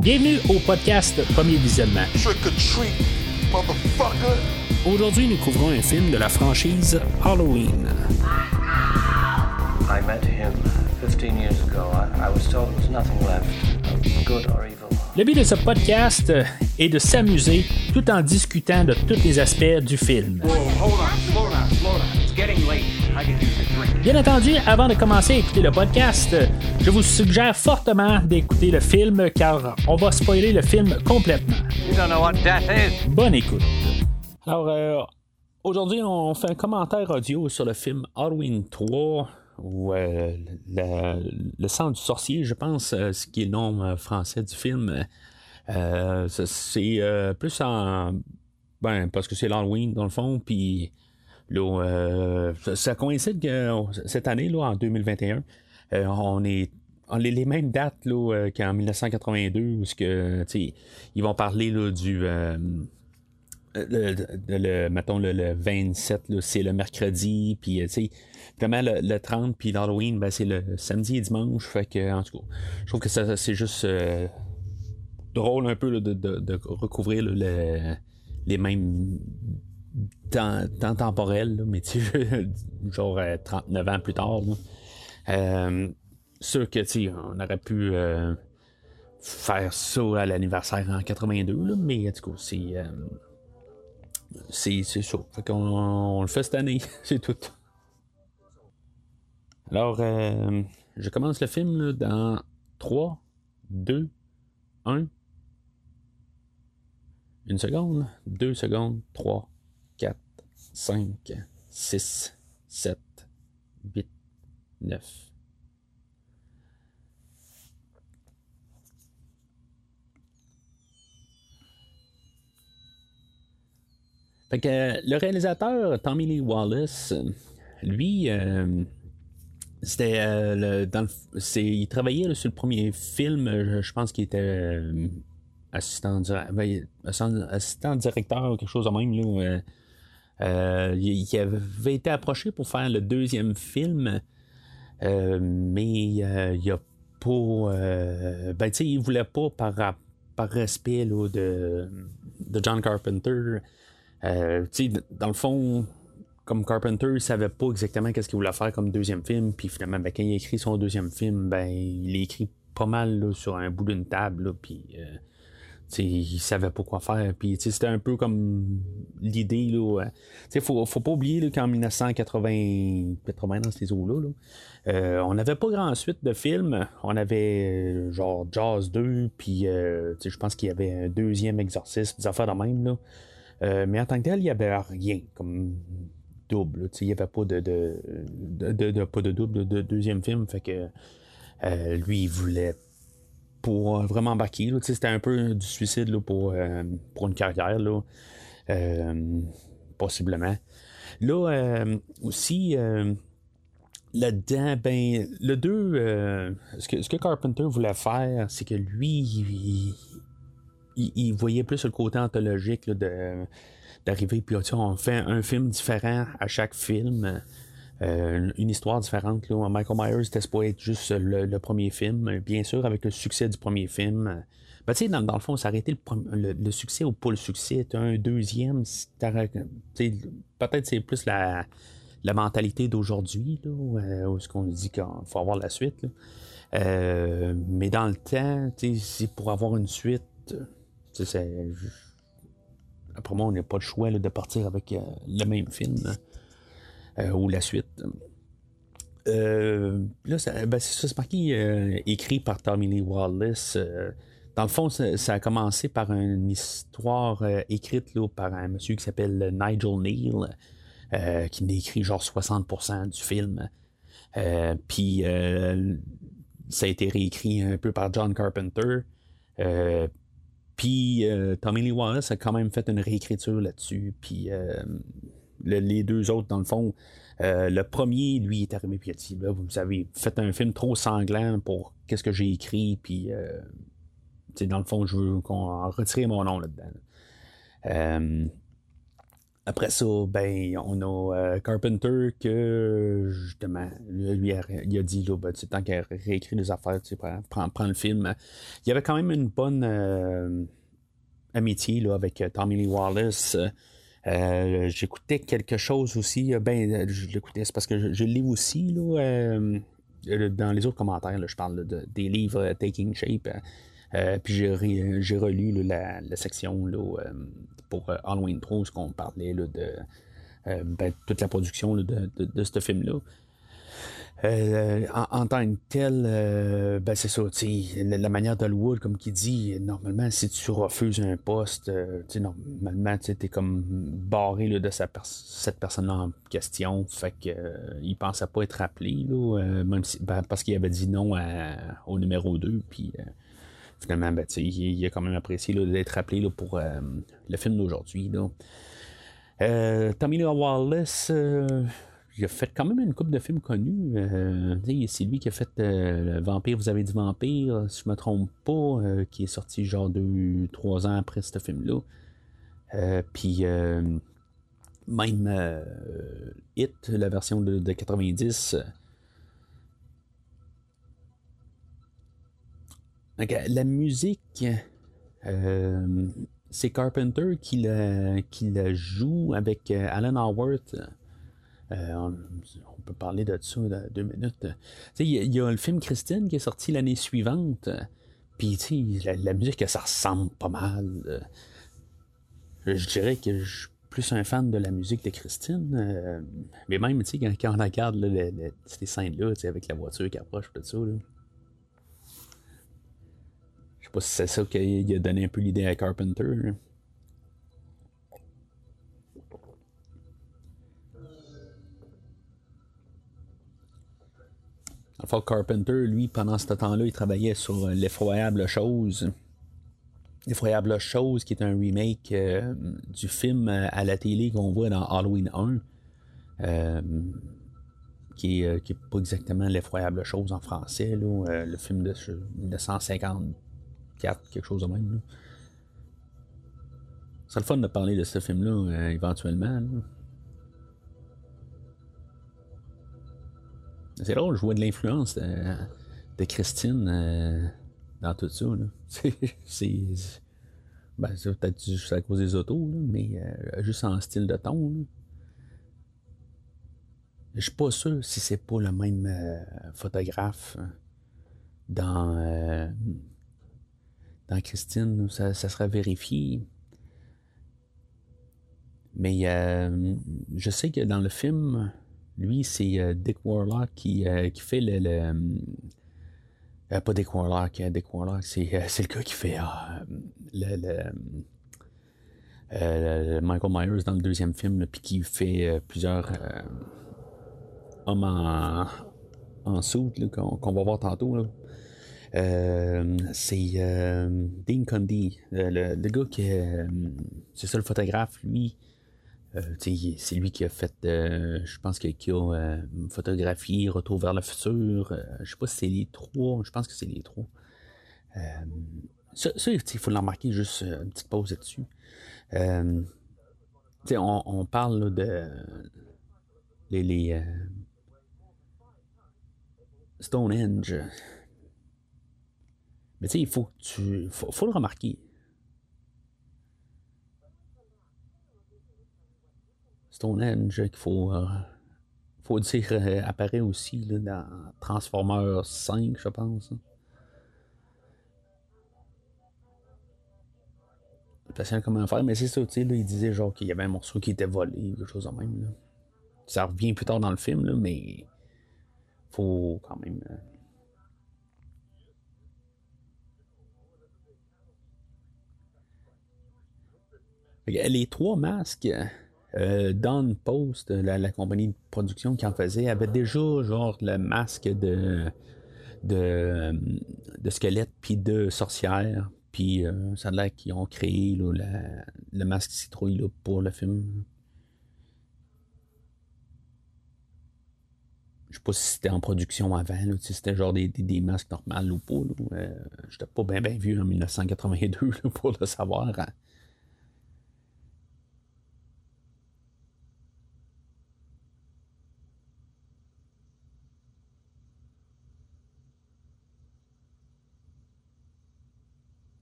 Bienvenue au podcast Premier Visionnement. Aujourd'hui, nous couvrons un film de la franchise Halloween. I met him 15 years ago. I, was told there was nothing left, good or evil. Le but de ce podcast est de s'amuser tout en discutant de tous les aspects du film. Bien entendu, avant de commencer à écouter le podcast, je vous suggère fortement d'écouter le film car on va spoiler le film complètement. Bonne écoute. Alors, euh, aujourd'hui, on fait un commentaire audio sur le film Halloween 3 ou euh, le sang du sorcier, je pense, euh, ce qui est le nom français du film. c'est plus en. Ben, parce que c'est l'Halloween, dans le fond, puis euh, ça coïncide que cette année, là, en 2021, euh, on est les, mêmes dates euh, qu'en 1982 où que, ils vont parler du le, mettons le, 27 c'est le mercredi puis le, 30 puis l'Halloween ben, c'est le samedi et dimanche fait que en tout cas je trouve que ça c'est juste drôle un peu de, recouvrir les mêmes temps, temporel, mais tu genre 39 euh, ans plus tard. Euh, sûr que on aurait pu euh, faire ça à l'anniversaire en 82, mais tout cas, c'est. c'est ça. Fait qu'on on le fait cette année, c'est tout. Alors, je commence le film dans 3, 2, 1. Une seconde, deux secondes, 3, 4, 5, 6, 7, 8, 9. Fait que, le réalisateur Tommy Lee Wallace, lui, euh, c'était euh, il travaillait sur le premier film, je, pense qu'il était euh, assistant, ben, assistant, directeur ou quelque chose de même. Là, euh, il, avait été approché pour faire le deuxième film, euh, mais euh, il a pas. ben, tu sais, il voulait pas par, par respect de, de John Carpenter. tu sais, dans le fond, comme Carpenter, il savait pas exactement qu'est-ce qu'il voulait faire comme deuxième film, puis finalement, ben, quand il a écrit son deuxième film, ben, il écrit pas mal sur un bout d'une table, puis il savait pas quoi faire. Puis c'était un peu comme l'idée. Il faut, faut pas oublier qu'en 1980, dans ces eaux-là, euh, on n'avait pas grand suite de films. On avait euh, genre Jazz 2, puis euh, je pense qu'il y avait un deuxième exorcisme, des affaires de même. Là. mais en tant que tel, il n'y avait rien comme double. Il n'y avait pas de, de, pas de double de, deuxième film. Fait que lui, il voulait pour euh, vraiment embarquer. C'était un peu du suicide pour, euh, une carrière, là. Euh, possiblement. Là, aussi, là-dedans, ben, le 2, ce, que, ce que Carpenter voulait faire, c'est que lui, il, voyait plus le côté anthologique de d'arriver, puis on fait un film différent à chaque film. Euh, une histoire différente. Là. Michael Myers était pas être juste le, premier film. Bien sûr, avec le succès du premier film. Ben, dans, le fond, ça arrêté le, le, succès ou pas le succès. un deuxième. Peut-être c'est plus la, mentalité d'aujourd'hui, euh, où, ce qu'on dit qu'il faut avoir la suite. Euh, mais dans le temps, c'est pour avoir une suite. Après moi, on n'a pas le choix de partir avec le même film. Euh, ou la suite. Euh, là, ben, c'est ça, c'est marqué euh, écrit par Tommy Lee Wallace. dans le fond, ça, a commencé par une histoire écrite là, par un monsieur qui s'appelle Nigel Neal, qui décrit genre 60% du film. Puis ça a été réécrit un peu par John Carpenter. Puis Tommy Lee Wallace a quand même fait une réécriture là-dessus. Puis les deux autres, dans le fond, euh, le premier, lui, est arrivé puis il a dit là, vous avez fait un film trop sanglant pour qu'est-ce que j'ai écrit, puis euh, dans le fond, je veux qu'on retire mon nom là-dedans. Euh, après ça, ben, on a Carpenter que, justement, lui, il a dit, là, ben, tant qu'il réécrit des affaires, tu sais, prend, le film. Il y avait quand même une bonne amitié là, avec Tommy Lee Wallace. J'écoutais quelque chose aussi. Ben, je l'écoutais, c'est parce que je, lis aussi, là euh, dans les autres commentaires, je parle de, des livres euh, Taking Shape. Euh, puis j'ai, relu la, section pour Halloween 3, qu'on parlait de ben, toute la production de, ce film-là. Euh, en, tant que tel, euh, ben c'est ça, la, la, manière d'Hollywood, comme qui dit, normalement, si tu refuses un poste, euh, normalement, tu es comme barré là, de cette personne en question. Fait que il pensait pas être appelé, là, même ben, parce qu'il avait dit non au numéro 2. Puis finalement, ben, il, a quand même apprécié d'être appelé pour le film d'aujourd'hui. Tommy Lee Wallace il a fait quand même une coupe de films connus. Euh, c'est lui qui a fait euh, Vampire, vous avez dit Vampire, si je me trompe pas, euh, qui est sorti genre deux, trois ans après ce film-là. Puis même Hit, la version de, de 90. la musique, c'est Carpenter qui la, joue avec Alan Howard. Euh, on, peut parler de ça dans deux minutes. Il y, a le film Christine qui est sorti l'année suivante. Puis, la, la musique, ça ressemble pas mal. je dirais que je suis plus un fan de la musique de Christine. Euh, mais même, quand, quand on regarde ces scènes-là, avec la voiture qui approche, tout ça. Je sais pas si c'est ça qui a donné un peu l'idée à Carpenter. Alpha Carpenter, lui, pendant ce temps-là, il travaillait sur L'effroyable chose. L'effroyable chose, qui est un remake euh, du film à la télé qu'on voit dans Halloween 1. Euh, qui est, euh, qui est, pas exactement l'effroyable chose en français, là, le film de 1954, quelque chose de même. C'est le fun de parler de ce film-là éventuellement. C'est drôle, je vois de l'influence de, Christine euh, dans tout ça. C'est. Ben, peut-être juste à cause des autos, mais euh, juste en style de ton. Je suis pas sûr si c'est pas le même euh, photographe dans, dans Christine. Ça sera vérifié. Mais je sais que dans le film, lui, c'est euh, Dick Warlock qui, euh, qui fait le. Euh, pas Dick Warlock, Dick Warlock, c'est, le gars qui fait le, Michael Myers dans le deuxième film, puis qui fait plusieurs hommes en, en soute qu'on, va voir tantôt. c'est Dean Condy, le, le, gars qui c'est ça le photographe, lui, c'est lui qui a fait, euh, je pense, qu'il a euh, photographié Retour vers le futur. je sais pas si c'est les trois, je pense que c'est les trois. ça, il faut l'embarquer juste une petite pause là-dessus. On, on, parle de les, Stonehenge. Mais tu sais, il faut que tu. faut le remarquer. Stonehenge qu'il faut, euh, faut dire euh, apparaît aussi là, dans Transformers 5, je pense. Patient comment faire, mais c'est ça, tu sais, il disait genre qu'il y avait un morceau qui était volé, quelque chose de même. Là. Ça revient plus tard dans le film, là, mais faut quand même. Euh, les trois masques, euh, Don Post, la, compagnie de production qui en faisait, avait déjà genre le masque de, de, squelette puis de sorcière. Puis euh, ça a l'air qu'ils ont créé le masque citrouille pour le film. Je sais pas si c'était en production avant, si c'était genre des, masques normaux ou pas. Euh, j'étais pas bien bien vu en 1982 pour le savoir. Hein.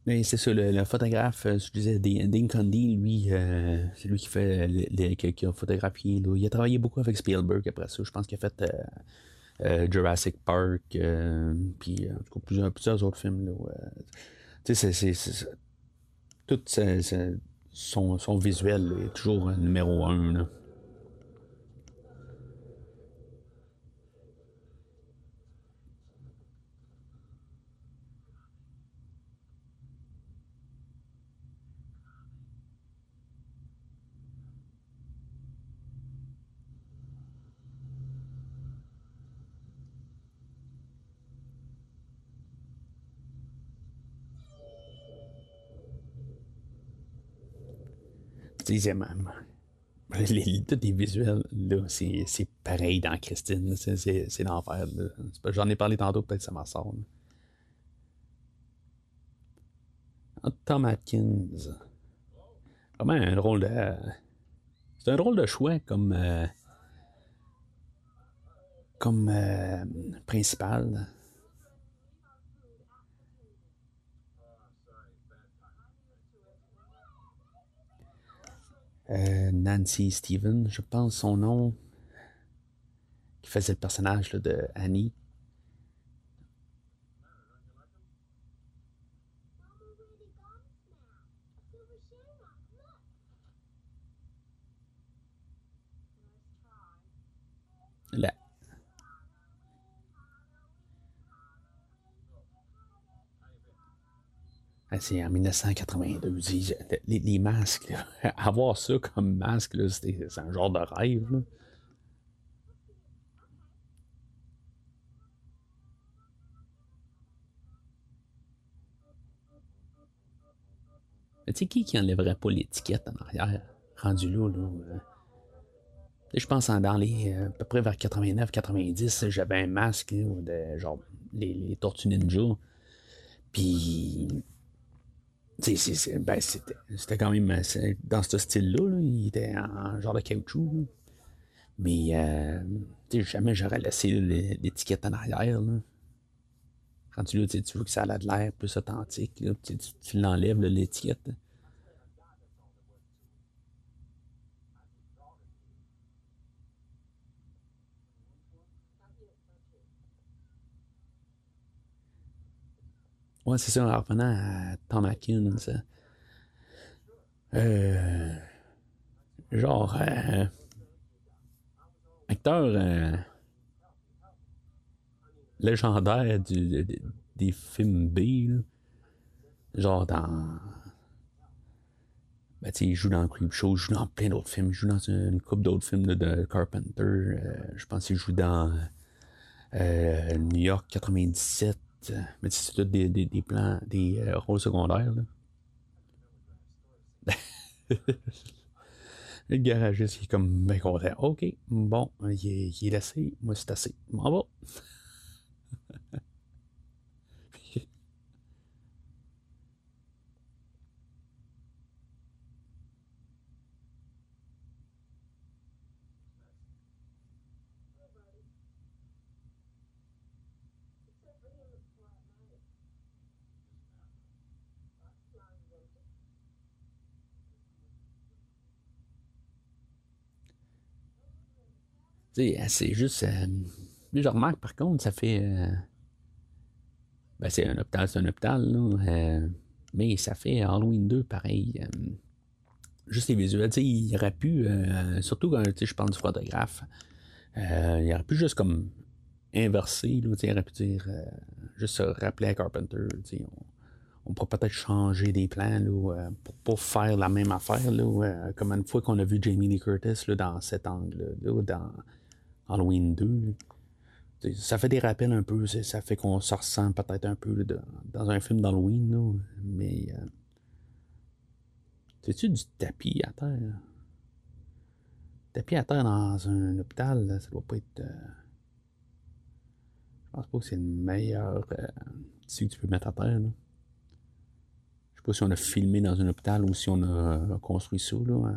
Mais c'est ça, le, photographe, je disais, Dean Condy, lui, c'est lui qui fait qui, a photographié. Il a travaillé beaucoup avec Spielberg après ça. Je pense qu'il a fait Jurassic Park, puis en tout cas plusieurs, plusieurs autres films. tu sais, c'est, tout son, son, visuel est toujours numéro un. Disais même. Les, les visuels, c'est pareil dans Christine. C'est l'enfer. J'en ai parlé tantôt, peut-être ça m'en sort. Tom Atkins. Vraiment un drôle de. C'est un drôle de choix comme. Euh, comme euh, principal. Euh, Nancy Steven, je pense son nom, qui faisait le personnage de Annie. C'est en 1982. Les, masques, avoir ça comme masque, c'est un genre de rêve. tu sais, qui qui enlèverait pas l'étiquette en arrière, rendu là, euh? Je pense en dans les. Euh, à peu près vers 89-90, j'avais un masque de genre les, les Tortues Ninja. Puis ben, c'était quand même dans ce style-là. il était en genre de caoutchouc. Mais euh, jamais j'aurais laissé l'étiquette en arrière. Là. Quand tu, tu veux que ça a de l'air plus authentique, tu, l'enlèves l'étiquette. Ouais, c'est ça, en revenant à Tom Atkins. Euh, genre, euh, acteur euh, légendaire du, des films B, genre dans. Ben, il joue dans Creepshow, il joue dans plein d'autres films, il joue dans une, couple d'autres films de Carpenter. je pense qu'il joue dans New York 97. Mais c'est tout des, plans, des euh, rôles secondaires. le garagiste, est comme bien content. OK, bon, il est, il. Moi, c'est assez. M'en va. C'est juste. Euh, je remarque par contre, ça fait. Euh, ben, c'est un hôpital, c'est un hôpital, là. Euh, mais ça fait Halloween 2 pareil. juste les visuels. il aurait pu, surtout quand je parle du photographe, il aurait pu juste comme inverser, là, il aurait pu dire, juste se rappeler à Carpenter, on, on pourrait peut-être changer des plans là, pour pas faire la même affaire, là, comme une fois qu'on a vu Jamie Lee Curtis là, dans cet angle-là, dans Halloween 2. Ça fait des rappels un peu, ça fait qu'on se ressent peut-être un peu dans un film d'Halloween, mais. Euh, C'est-tu du tapis à terre? Tapis à terre dans un hôpital, ça doit pas être. Euh, je pense pas que c'est le meilleur euh, que tu peux mettre à terre. Là. Je sais pas si on a filmé dans un hôpital ou si on a construit ça. Là,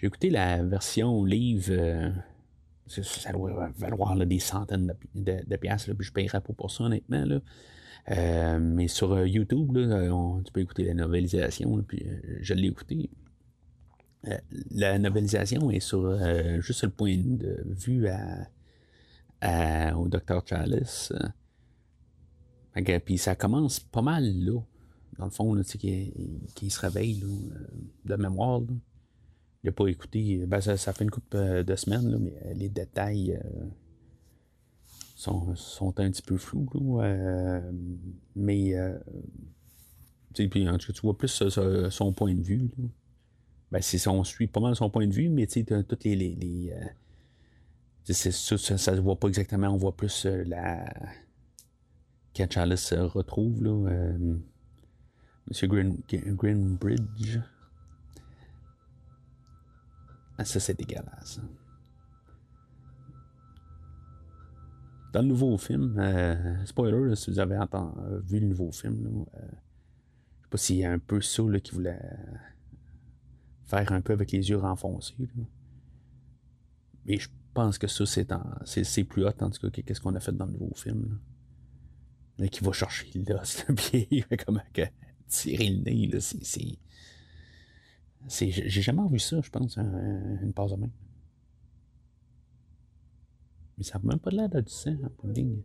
J'ai écouté la version livre. Euh, ça doit valoir des centaines de, de, puis je paierais pas pour ça, honnêtement. Là. Euh, mais sur euh, YouTube, tu peux écouter la novelisation, puis je l'ai écouté. la novelisation est sur juste le point de vue au Dr. Chalice. puis ça commence pas mal là, dans le fond, qui, se réveille de mémoire. L'ai pas écouté. Ben, ça, fait une couple euh, de semaines, mais euh, les détails euh, sont, un petit peu flous. mais puis, en tout cas, tu vois plus son point de vue. Ben, on suit pas mal son point de vue, mais tu sais, toutes les. les, ça, ça, se voit pas exactement, on voit plus la. Quand Charles se retrouve, là, Monsieur Green, Greenbridge. Ah, ça, c'est dégueulasse. Dans le nouveau film, euh, spoiler, si vous avez entendu, vu le nouveau film, là, euh, je sais pas s'il y a un peu ça là, qui voulait faire un peu avec les yeux renfoncés. Mais je pense que ça, c'est, c'est, plus hot en tout cas que qu'est-ce qu'on a fait dans le nouveau film. Là. qui va chercher l'os, puis il fait comme tirer le nez. Là, c'est, j'ai jamais vu ça, je pense, une passe de main. Mais ça n'a même pas l'air de du sang en pudding.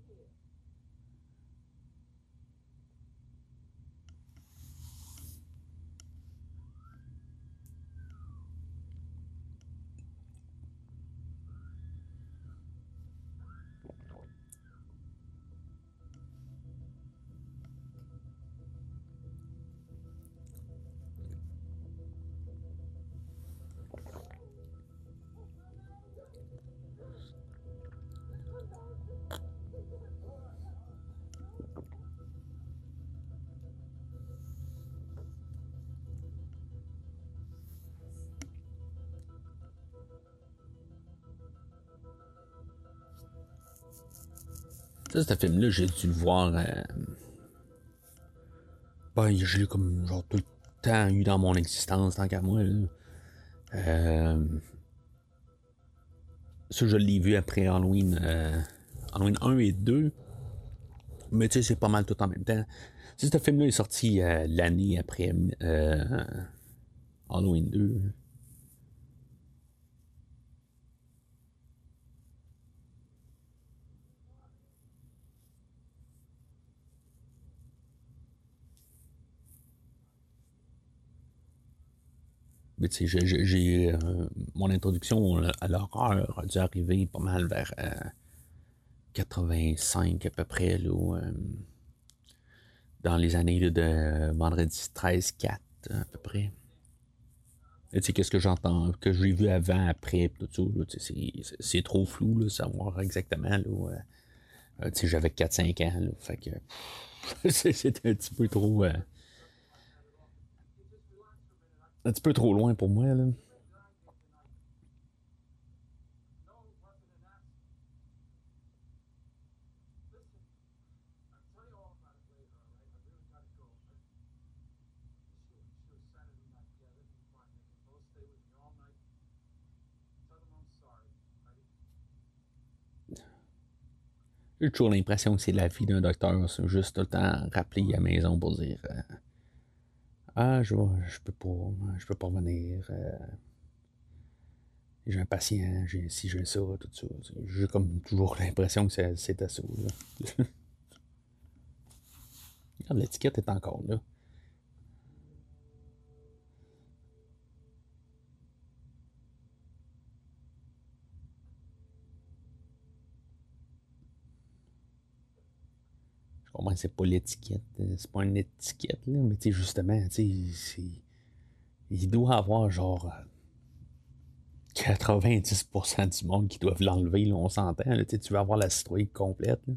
Ça, ce film-là, j'ai dû le voir. Euh... Ben, je l'ai comme genre tout le temps eu dans mon existence, tant qu'à moi. Euh... Ça, je l'ai vu après Halloween, euh... Halloween 1 et 2. Mais tu sais, c'est pas mal tout en même temps. Si ce film-là est sorti l'année après Halloween 2. J'ai, euh, mon introduction à l'horreur a dû arriver pas mal vers 85 euh, à peu près, là, euh, dans les années de vendredi 13-4 à peu près. Tu sais, qu'est-ce que j'entends, que j'ai vu avant, après, tout ça, c'est, trop flou, là, savoir exactement, là, j'avais 4-5 ans, là, fait que, c'était un petit peu trop un petit peu trop loin pour moi, là. J'ai toujours l'impression que c'est la vie d'un docteur, juste tout le temps rappeler à la maison pour dire euh, ah, je, peux pas, je peux pas venir. Euh, j'ai un patient, j'ai si j'ai ça, tout ça. J'ai comme toujours l'impression que c'était ça. Regarde, l'étiquette est encore là. C'est pas l'étiquette, euh, c'est pas une étiquette, là, mais tu justement, sais, il doit avoir genre 90% euh, du monde qui doivent l'enlever, on s'entend, tu vas avoir la citrouille complète. Là.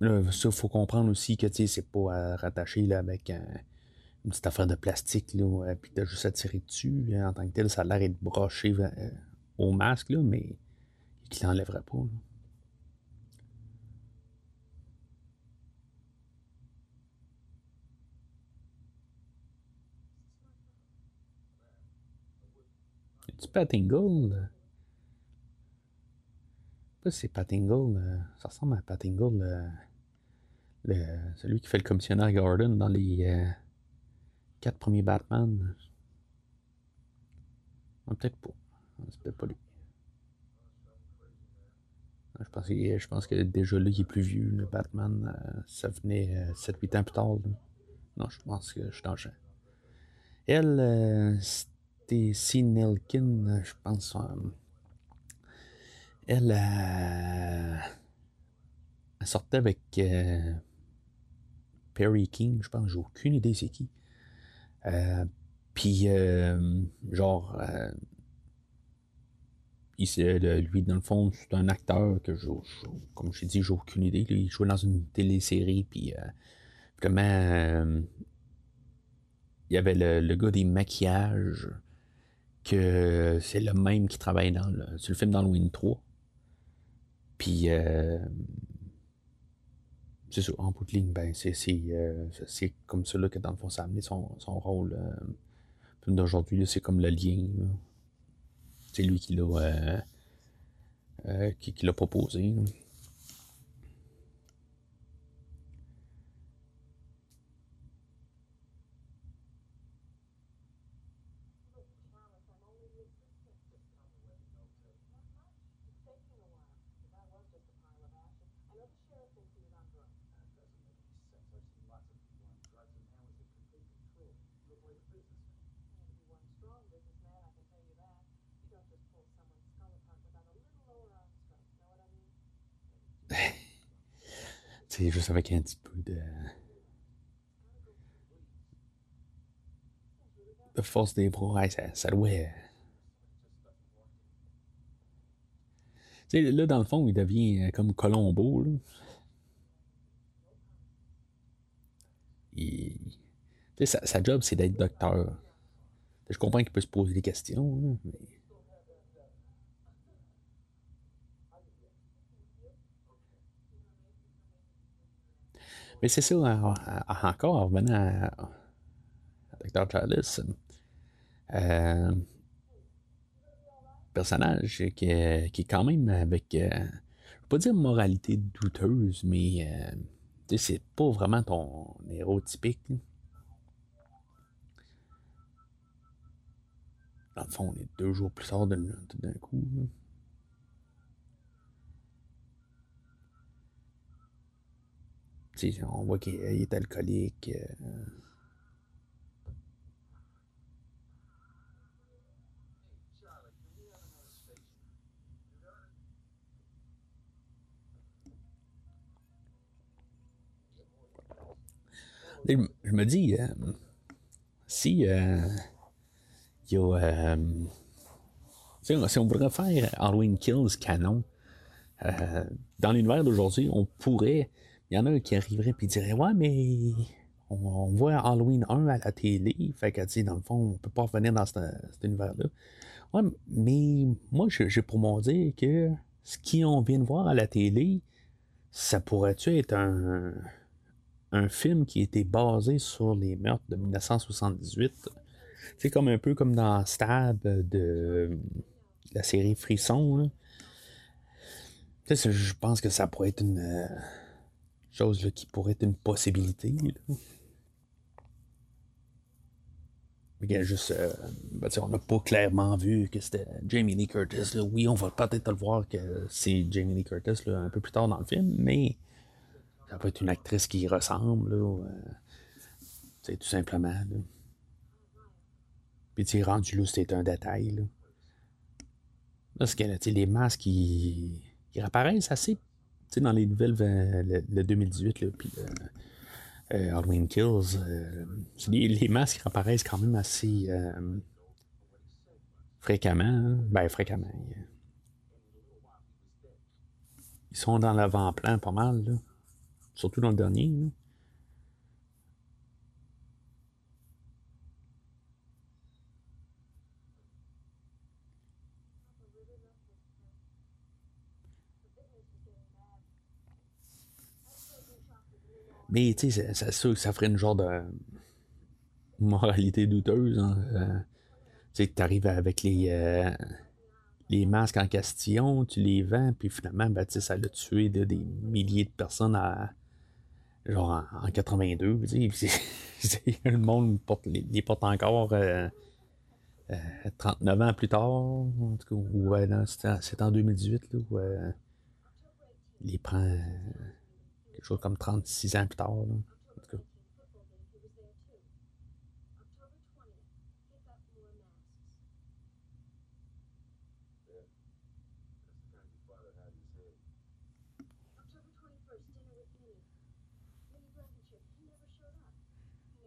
Là, ça, faut comprendre aussi que c'est pas rattaché là, avec une petite affaire de plastique, là, puis t'as juste à tirer dessus. En tant que tel, ça a l'air d'être broché euh, au masque, là, mais qui l'enlèverait pas. Pat Gold. pas si c'est Pat Ingle. ça ressemble à Pat Ingle, celui qui fait le commissionnaire Gordon dans les quatre premiers Batman. peut-être pas. C'est peut-être pas lui. Je pense, je pense que déjà là, il est plus vieux, le Batman. ça venait 7-8 ans plus tard. Non, je pense que je suis dans le Elle, euh, Stacy Nelkin, je pense. Euh, elle, elle sortait avec euh, Perry King, je pense. J'ai aucune idée c'est qui. Euh, puis, genre, lui, dans le fond, c'est un acteur que, je, comme je dit, j'ai aucune idée. il jouait dans une télésérie, puis euh, il y avait le, gars des maquillages que c'est le même qui travaille dans le, sur le film d'Halloween 3. Puis euh, c'est ça, en bout de ligne, ben, c'est, euh, comme ça que dans le fond ça a amené son, son rôle. Le film d'aujourd'hui, c'est comme le lien. C'est lui qui l'a qui, qui l'a proposé. C'est juste avec un petit peu de. de force des bras, ça, ça doit. sais, là, dans le fond, il devient euh, comme Colombo. Sa, job, c'est d'être docteur. Je comprends qu'il peut se poser des questions, mais. Mais c'est ça, encore en revenant à, Dr. Charles, euh, personnage qui est, qui est, quand même avec, euh, je vais pas dire moralité douteuse, mais euh, c'est pas vraiment ton héros typique. Dans le fond, on est deux jours plus tard d'un coup. On voit qu'il est alcoolique. Euh. Je me dis, euh, si euh, y a. si on voudrait faire Halloween Kills canon, dans l'univers d'aujourd'hui, on pourrait il y en a qui arriverait et dirait Ouais, mais on, voit Halloween 1 à la télé. Fait que, dit, dans le fond, on peut pas revenir dans cet, univers-là. Ouais, mais moi, j'ai pour dire que ce qu'on vient de voir à la télé, ça pourrait-tu être un, un film qui était basé sur les meurtres de 1978? C'est comme un peu comme dans Stab de la série Frisson. Je pense que ça pourrait être une chose là, qui pourrait être une possibilité. Là. juste, euh, ben, on n'a pas clairement vu que c'était Jamie Lee Curtis. Là. Oui, on va peut-être le voir que c'est Jamie Lee Curtis là, un peu plus tard dans le film, mais ça peut être une actrice qui ressemble. Là, euh, tout simplement. Là. Puis, tu rendu là, c'est un détail. Là. Parce que les masques, ils, ils assez sais, dans les nouvelles, le, 2018, là, puis euh, Halloween Kills, euh, les, masques apparaissent quand même assez euh, fréquemment. Hein. Ben, fréquemment. Ils sont dans l'avant-plan pas mal, là. surtout dans le dernier. Mais tu sais, c'est sûr que ça ferait une genre de moralité douteuse. Hein. Euh, tu sais, tu arrives avec les, euh, les masques en question, tu les vends, puis finalement, ben, ça a tué des milliers de personnes genre en, 82. le monde les, porte encore 39 ans plus tard. En tout cas, ou, c'est en 2018 là, où les prend quelque chose comme 36 ans plus tard. Là.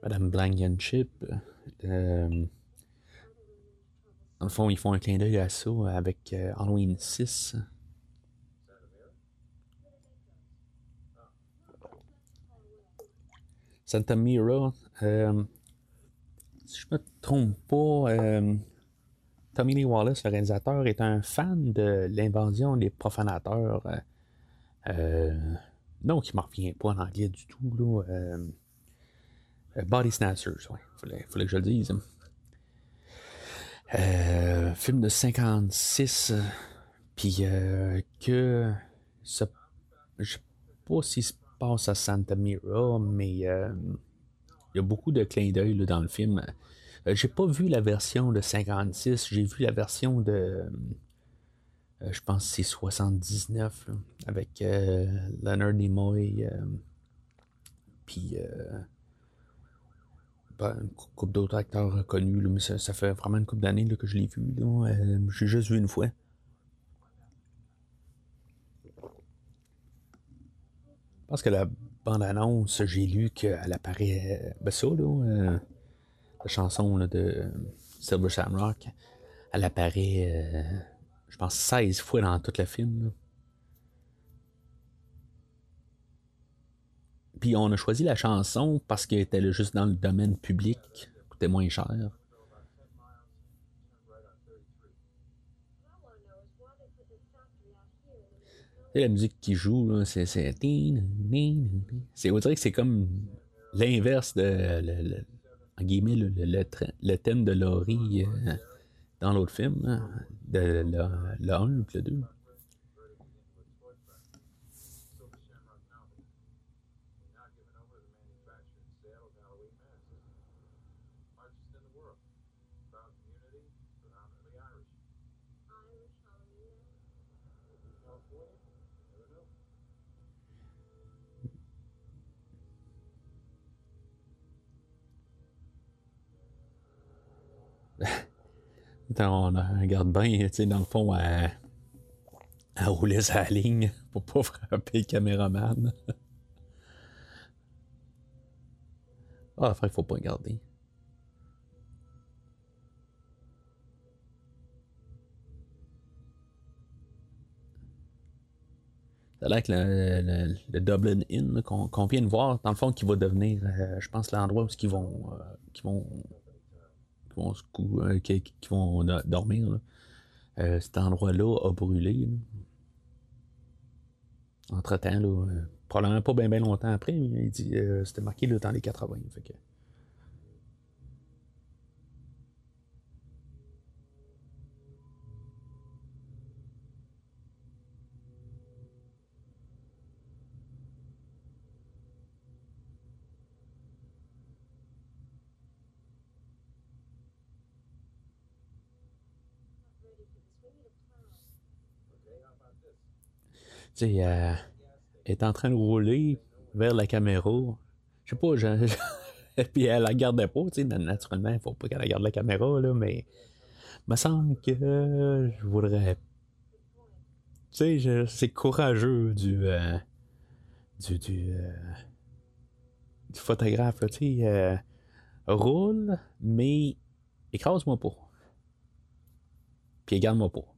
Madame Blankenship. Euh, dans le fond, ils font un clin d'œil à ça avec euh, Halloween 6. Santa Mira, euh, si je me trompe pas, euh, Tommy Lee Wallace, le réalisateur, est un fan de l'invasion des profanateurs. non, qui ne m'en revient pas en anglais du tout. Euh, Body Snatchers, ouais. Fallait, que je le dise. Euh, film de 56. Puis euh, que. Ça, je sais pas s'il se passe à Santa Mira, mais il y a beaucoup de clins d'œil dans le film. j'ai pas vu la version de 56, j'ai vu la version de. je pense que c'est 79, avec Leonard Nimoy. puis une couple d'autres acteurs connus, mais ça, fait vraiment une couple d'années que je l'ai vu. Euh, j'ai juste vu une fois. Parce que la bande-annonce, j'ai lu qu'elle apparaît. Ben ça, euh, la chanson de Silver Shamrock, elle apparaît, euh, je pense, 16 fois dans tout le film. Puis on a choisi la chanson parce qu'elle était juste dans le domaine public, coûtait moins cher. La musique qui joue, c'est. C'est. On dirait que c'est comme l'inverse de. En guillemets, le, thème de Laurie euh, dans l'autre film, de le, le 1 ou le 2. on regarde bien, tu sais, dans le fond, à, rouler sa ligne pour pas frapper le caméraman. ah, il faut pas regarder. Ça a l'air que le, Dublin Inn qu'on vient de voir, dans le fond, qui va devenir, euh, je pense, l'endroit où ils vont, euh, qui vont euh, qui, vont dormir. Euh, cet endroit-là a brûlé. Entre-temps, euh, probablement pas bien longtemps après, il dit c'était marqué là, dans les 80. Fait que... tu euh, est en train de rouler vers la caméra. Je sais pas, je, puis elle la gardait pas, tu sais, naturellement, il faut pas qu'elle garde la caméra, là, mais me semble que je voudrais. Tu sais, c'est courageux du. Euh, du. du, euh, photographe, tu sais. roule, mais écrase-moi pas. Puis garde-moi pas.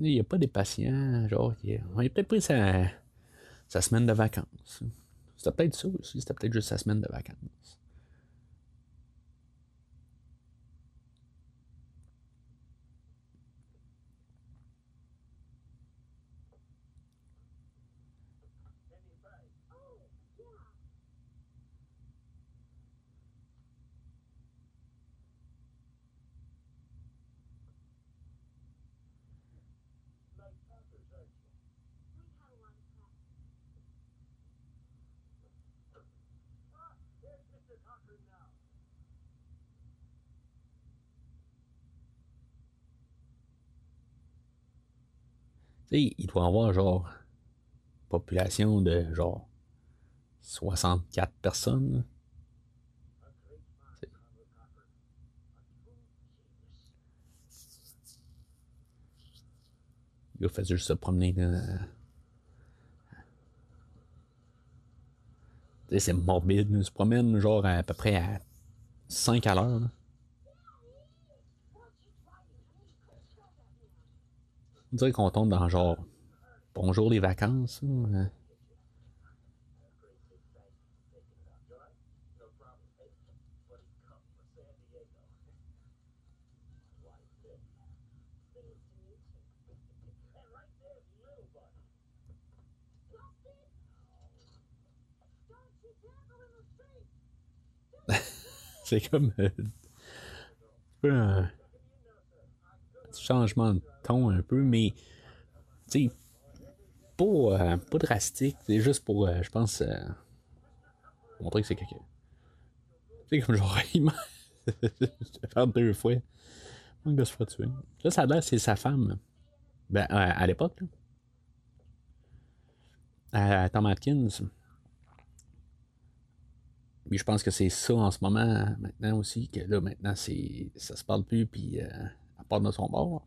Il n'y a pas des patients, genre, il a, peut-être pris sa, sa semaine de vacances. C'était peut-être ça aussi, c'était peut-être juste sa semaine de vacances. Il doit avoir genre population de genre 64 personnes. Il fait juste se promener. C'est morbide. Il se promène genre à peu près à 5 à l'heure. On dirait qu'on tombe dans genre Bonjour les vacances. Hein. C'est comme euh, un changement de ton un peu, mais tu sais, pas, euh, drastique, c'est juste pour, euh, je pense, euh, montrer que c'est quelqu'un. Tu sais, comme genre, il faire deux fois. Manque de se faire tuer. Là, ça a l'air, c'est sa femme. Ben, à l'époque, à Tom Atkins. Mais je pense que c'est ça en ce moment, maintenant aussi, que là, maintenant, c'est ça se parle plus, puis à part de son bord.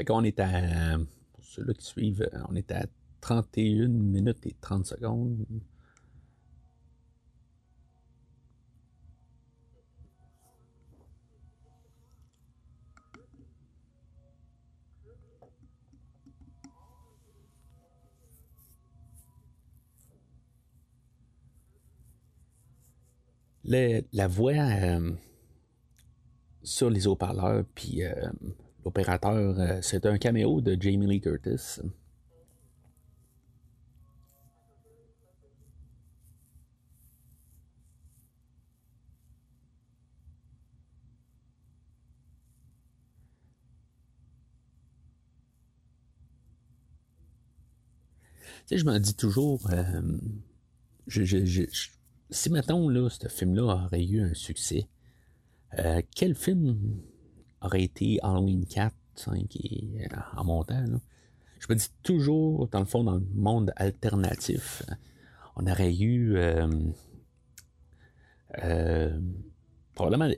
Fait est à. Ceux-là qui suivent, on est à 31 minutes et 30 secondes. la voix euh, sur les haut-parleurs, puis euh, l'opérateur, euh, c'est un caméo de Jamie Lee Curtis. Je me dis toujours, je, si mettons là, ce film-là aurait eu un succès, euh, quel film aurait été Halloween 4, 5 et, euh, en montant? Je me dis toujours, dans le fond, dans le monde alternatif, on aurait eu euh, probablement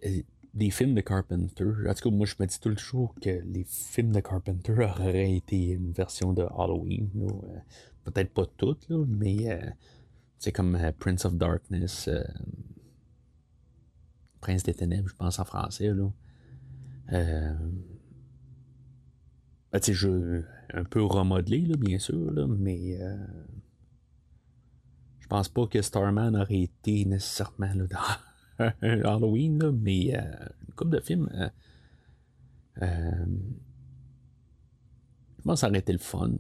des films de Carpenter. En tout cas, moi, je me dis toujours que les films de Carpenter auraient été une version de Halloween. Peut-être pas toutes, mais c'est comme euh, Prince of Darkness, euh, Prince des Ténèbres, je pense en français. Euh, un peu remodelé, là, bien sûr, là, mais je pense pas que Starman aurait été nécessairement là, dans Halloween, là, mais une couple de films Je pense que ça aurait été le fun.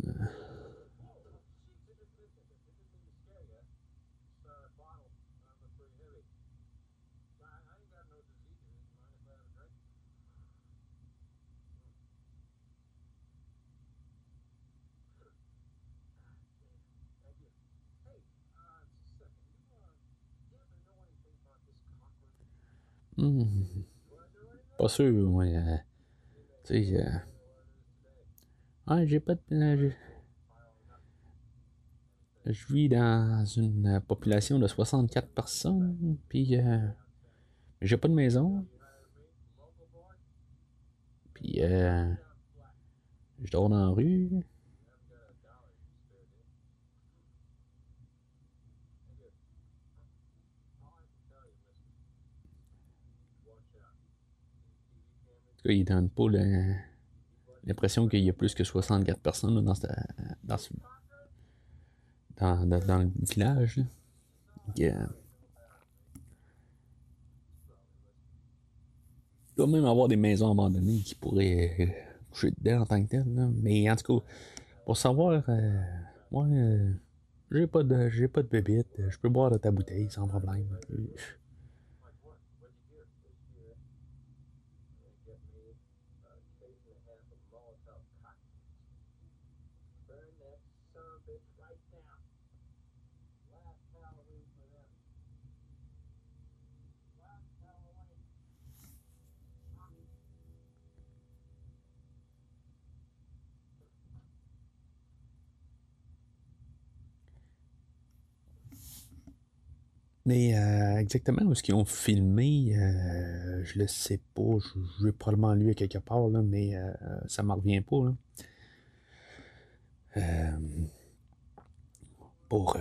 Hmm. Pas sûr, ouais. Euh, tu sais. Euh... Ah, j'ai pas de. Je vis dans une population de 64 personnes, puis euh, j'ai pas de maison. Puis euh, je dors dans la rue. Il donne pas l'impression qu'il y a plus que 64 personnes dans, dans, dans, le village. il doit même avoir des maisons abandonnées qui pourraient coucher dedans en tant que tel. Mais en tout cas, pour savoir, euh, moi, euh, j'ai pas de j'ai pas de bébite, je peux boire de ta bouteille sans problème. Mais euh, exactement où est-ce qu'ils ont filmé, euh, je le sais pas. Je, vais probablement lu à quelque part, là, mais euh, ça ne me revient pas. pour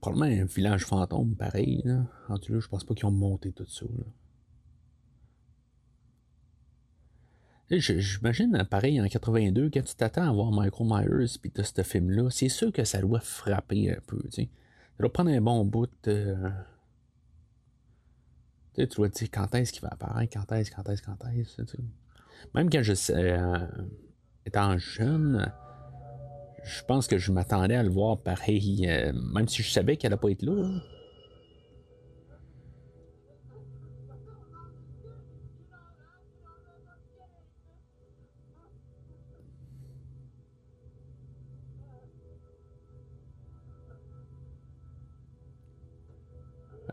probablement un village fantôme pareil. Là. En tout cas, je pense pas qu'ils ont monté tout ça. J'imagine, pareil, en 82, quand tu t'attends à voir Michael Myers puis ce film-là, c'est sûr que ça doit frapper un peu. sais. Doit prendre un bon bout de. Tu, sais, tu dois te dire quand est-ce qu'il va apparaître, quand est-ce, quand est-ce, quand est-ce. Même quand je euh, étant jeune, je pense que je m'attendais à le voir pareil, euh, même si je savais qu'elle n'allait pas être là.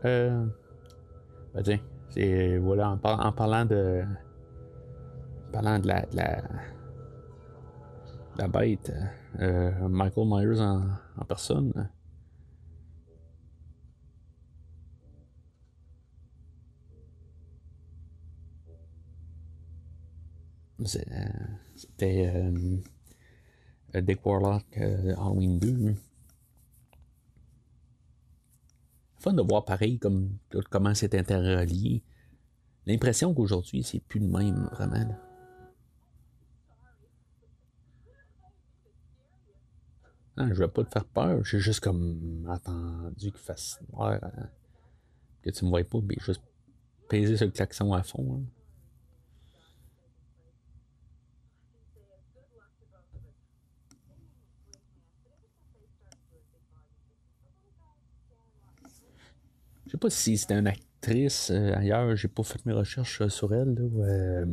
Euh, ben tiens, c'est voilà en, en, parlant de en parlant de la, de la, la bête, euh, Michael Myers en, en personne. C'était euh, Dick Warlock euh, Halloween 2 fun de voir pareil comme, comment c'est interrelié. L'impression qu'aujourd'hui, c'est plus le même, vraiment. Ah, je vais pas te faire peur, j'ai juste comme attendu qu'il fasse noir, hein. que tu me vois pas, mais juste peser sur le klaxon à fond. Hein. Sais pas si c'était une actrice euh, ailleurs, j'ai pas fait mes recherches euh, sur elle. Euh,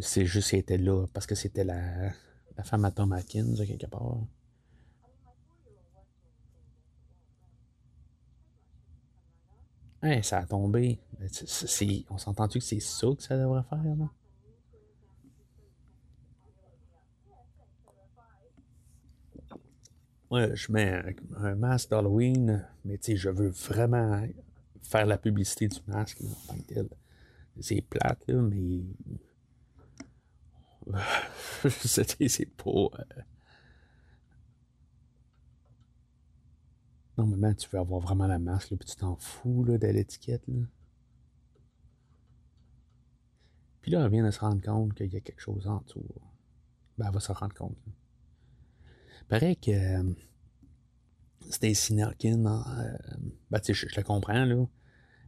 c'est juste qu'elle était là parce que c'était la, la femme à Tom Atkins, quelque part. Hey, ça a tombé. on s'entend-tu que c'est ça que ça devrait faire, là? Moi, je mets un, masque d'Halloween, mais tu sais, je veux vraiment faire la publicité du masque C'est plate, là, mais. c'est pas. Euh, Normalement, tu veux avoir vraiment la masque, là, puis tu t'en fous là, de l'étiquette. Là. Puis là, elle vient de se rendre compte qu'il y a quelque chose en dessous. Ben, elle va se rendre compte. Paraît que euh, Stacy euh, ben, je, je, le comprends, là.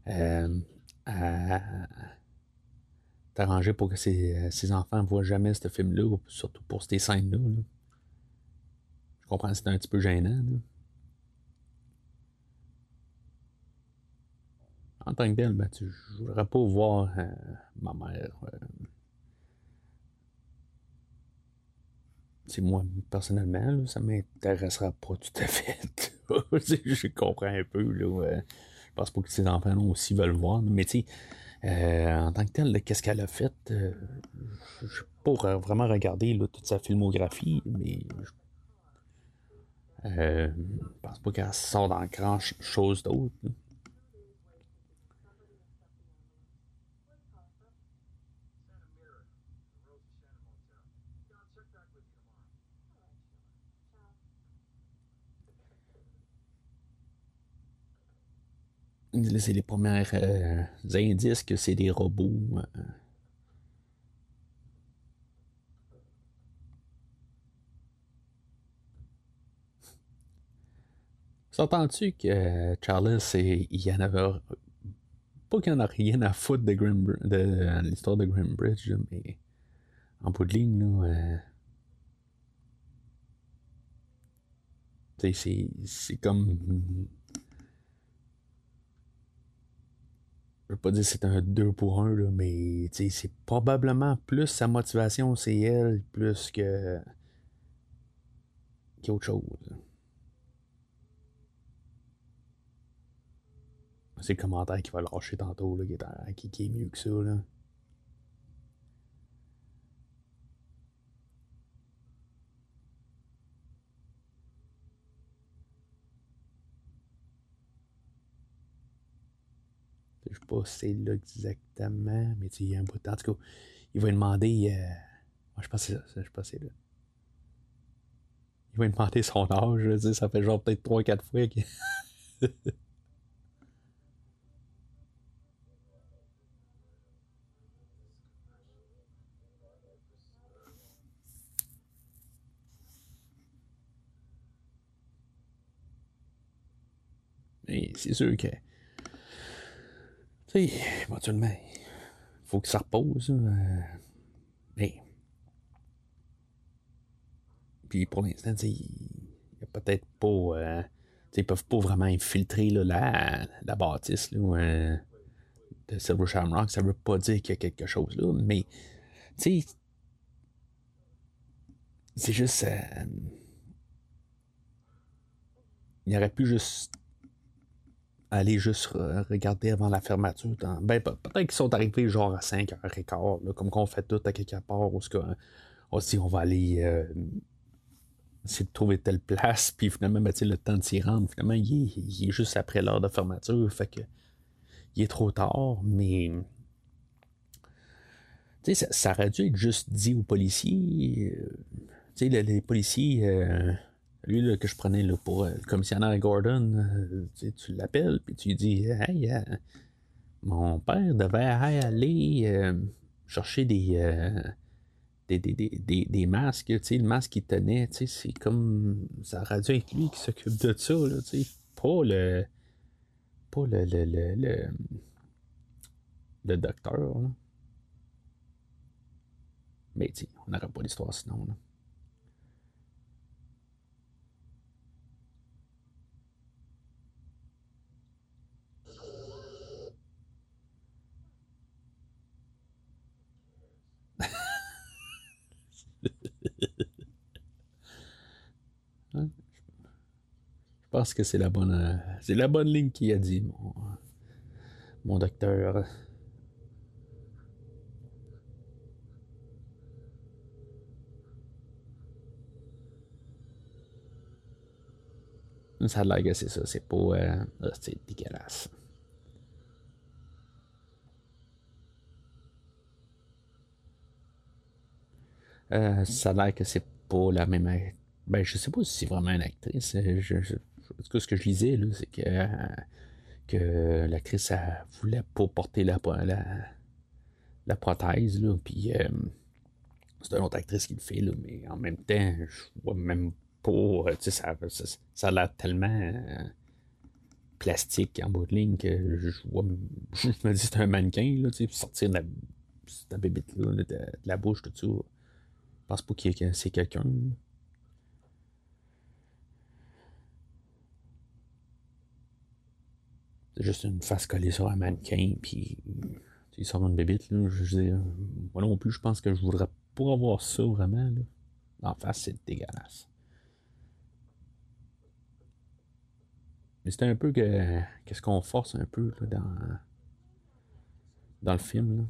Euh, arrangé pour que ses, ses enfants ne voient jamais ce film-là, surtout pour ces scènes-là. Je comprends que c'est un petit peu gênant. En tant que tel, ben, je ne voudrais pas voir euh, ma mère. Euh, c'est moi, personnellement, ça ça m'intéressera pas tout à fait. je comprends un peu. Là, euh, je pense pas que ses enfants aussi veulent voir. Mais tu euh, en tant que tel, qu'est-ce qu'elle a fait euh, Je n'ai pas vraiment regardé toute sa filmographie, mais je ne pense pas qu'elle sort dans grand chose d'autre. C'est les premiers euh, indices que c'est des robots. Euh. S'entends-tu que euh, Charles, il y en avait. Pas qu'il n'y en a rien à foutre de, de l'histoire de Grimbridge, mais en bout de ligne, là. c'est comme je veux pas dire que c'est un 2 pour 1, là, mais c'est probablement plus sa motivation, c'est elle, plus que qu'autre chose. C'est le commentaire qu'il va lâcher tantôt, là, qui, qui, est mieux que ça. Là. Je sais pas si c'est là exactement, mais il y a un bout de temps. En tout cas, il va demander. Euh... Je pense que c'est. Je c'est là. Il va lui demander son âge. Je veux dire, ça fait genre peut-être 3-4 fois. Mais c'est sûr que éventuellement, il faut que ça repose. Euh, mais. Puis pour l'instant, il n'y a peut-être pas. Euh, ils peuvent pas vraiment infiltrer la, la bâtisse euh, de Silver Shamrock. Ça veut pas dire qu'il y a quelque chose là, mais. Tu sais. C'est juste. il aurait pu juste aller juste regarder avant la fermeture. Ben, peut-être qu'ils sont arrivés genre à 5h15, comme qu'on fait tout à quelque part, où on, dit on va aller euh, essayer de trouver telle place, puis finalement, ben, le temps de s'y rendre, finalement, il est, juste après l'heure de fermeture, fait que il est trop tard, mais ça, ça aurait dû être juste dit aux policiers. Euh, tu sais, les, policiers. Euh, lui là, que je prenais là, pour euh, le commissionnaire Gordon, euh, tu, l'appelles, puis tu lui dis Hey, euh, mon père devait aller chercher des, des, des, des, masques, le masque qu'il tenait, c'est comme. Ça aurait dû être lui qui s'occupe de ça, là, pas le. Pas le. le, le, le, docteur. Mais on n'aurait pas l'histoire sinon. Là. Je pense que c'est la bonne, euh, c'est la bonne ligne qu'il a dit, mon, mon docteur. Ça a l'air que c'est ça, c'est pas. Euh, ah, c'est dégueulasse. Euh, ça a l'air que c'est pas la même. Ben, je sais pas si c'est vraiment une actrice. je, ce que je lisais, c'est que, euh, que l'actrice ne voulait pas porter la, la, prothèse, là, puis euh, c'est une autre actrice qui le fait, là, mais en même temps, je vois même pas, euh, ça, ça, a l'air tellement plastique en bout de ligne que je, vois, je me dis c'est un mannequin, là, sortir de cette bébite-là, de, la bouche, tout ça. Je pense pas que c'est quelqu'un. Juste une face collée sur un mannequin, puis il sort une bébite. Là, je veux moi non plus, je pense que je voudrais pas avoir ça vraiment. Là. En face, c'est dégueulasse. Mais c'est un peu que qu'est-ce qu'on force un peu là, dans, dans le film. Là.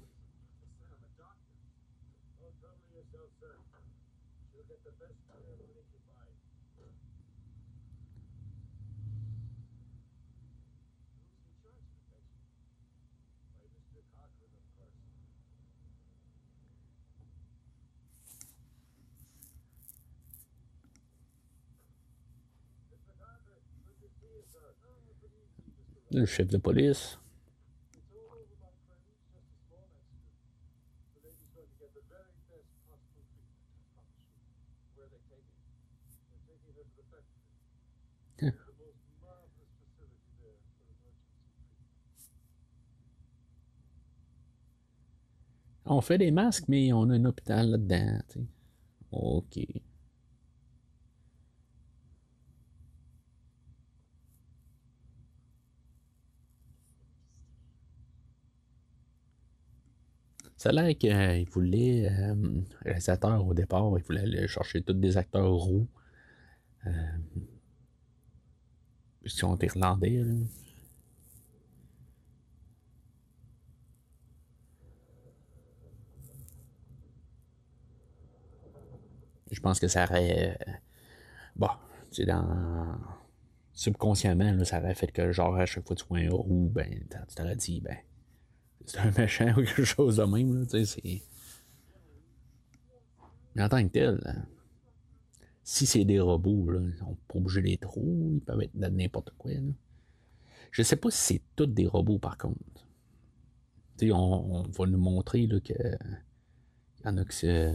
Le chef de police. On fait des masques, mais on a un hôpital là-dedans. OK. Ça a l'air qu'il voulait, euh, réalisateur au départ, il voulait aller chercher tous des acteurs roux. Euh, sont irlandais. Je pense que ça aurait. Euh, bon, c'est dans. Subconsciemment, ça aurait fait que, genre, à chaque fois que tu vois un roux, ben, tu t'aurais dit, ben, c'est un méchant ou quelque chose de même. Mais en tant que tel, euh, si c'est des robots, là, ils sont pas obligés trop, ils peuvent être n'importe quoi. Là. Je sais pas si c'est tous des robots par contre. On, on, va nous montrer là, y en a que c'est.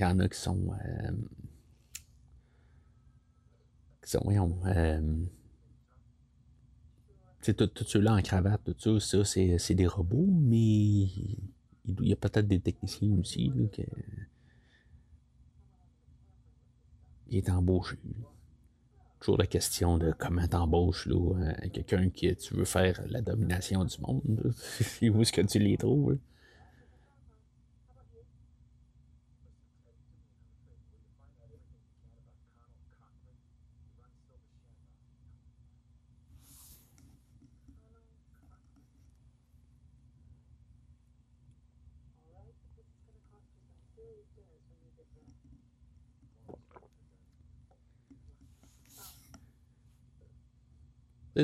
Il y en a qui sont. Euh, qui sont, voyons. Euh, tout, ceux-là en cravate, tout ça, ça c'est, des robots, mais il, y a peut-être des techniciens aussi là, qui il est embauché. Toujours la question de comment t'embauches là, quelqu'un qui tu veux faire la domination du monde. où est-ce que tu les trouves?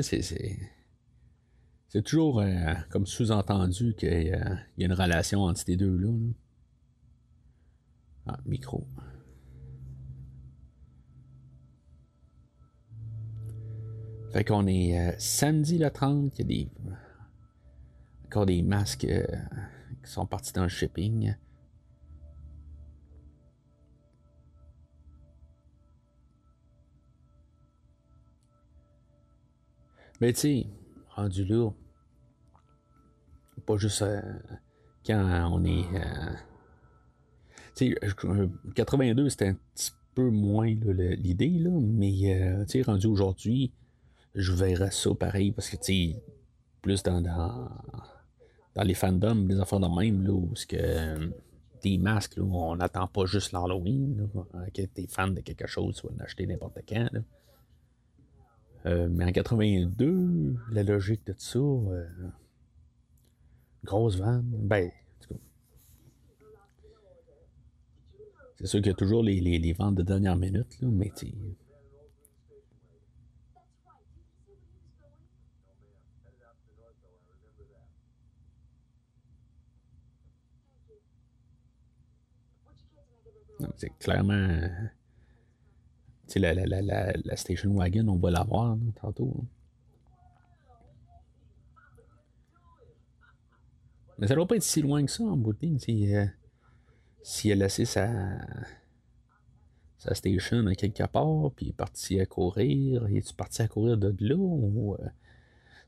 C'est, toujours euh, comme sous-entendu qu'il y, a, une relation entre ces deux-là. Ah, micro. Fait qu'on est euh, samedi le 30, il y a encore des masques euh, qui sont partis dans le shipping. Mais tu sais, rendu là, pas juste euh, quand on est. Euh, tu sais, 82, c'était un petit peu moins l'idée, là, mais euh, tu sais, rendu aujourd'hui, je verrais ça pareil parce que tu sais, plus dans, dans, les fandoms, les enfants de même, là, où ce que des masques, là, on n'attend pas juste l'Halloween, que t'es fan de quelque chose, tu vas l'acheter n'importe quand. Euh, mais en 82, la logique de ça, euh, grosse vanne, ben, c'est sûr qu'il y a toujours les, les, ventes de dernière minute, là, mais tu c'est clairement la, la, la, la, station wagon, on va l'avoir voir tantôt. Hein. Mais ça doit pas être si loin que ça en bout de ligne. Si, euh, si elle a laissé sa, sa station à quelque part, puis est parti à courir. Est parti à courir de là. Euh,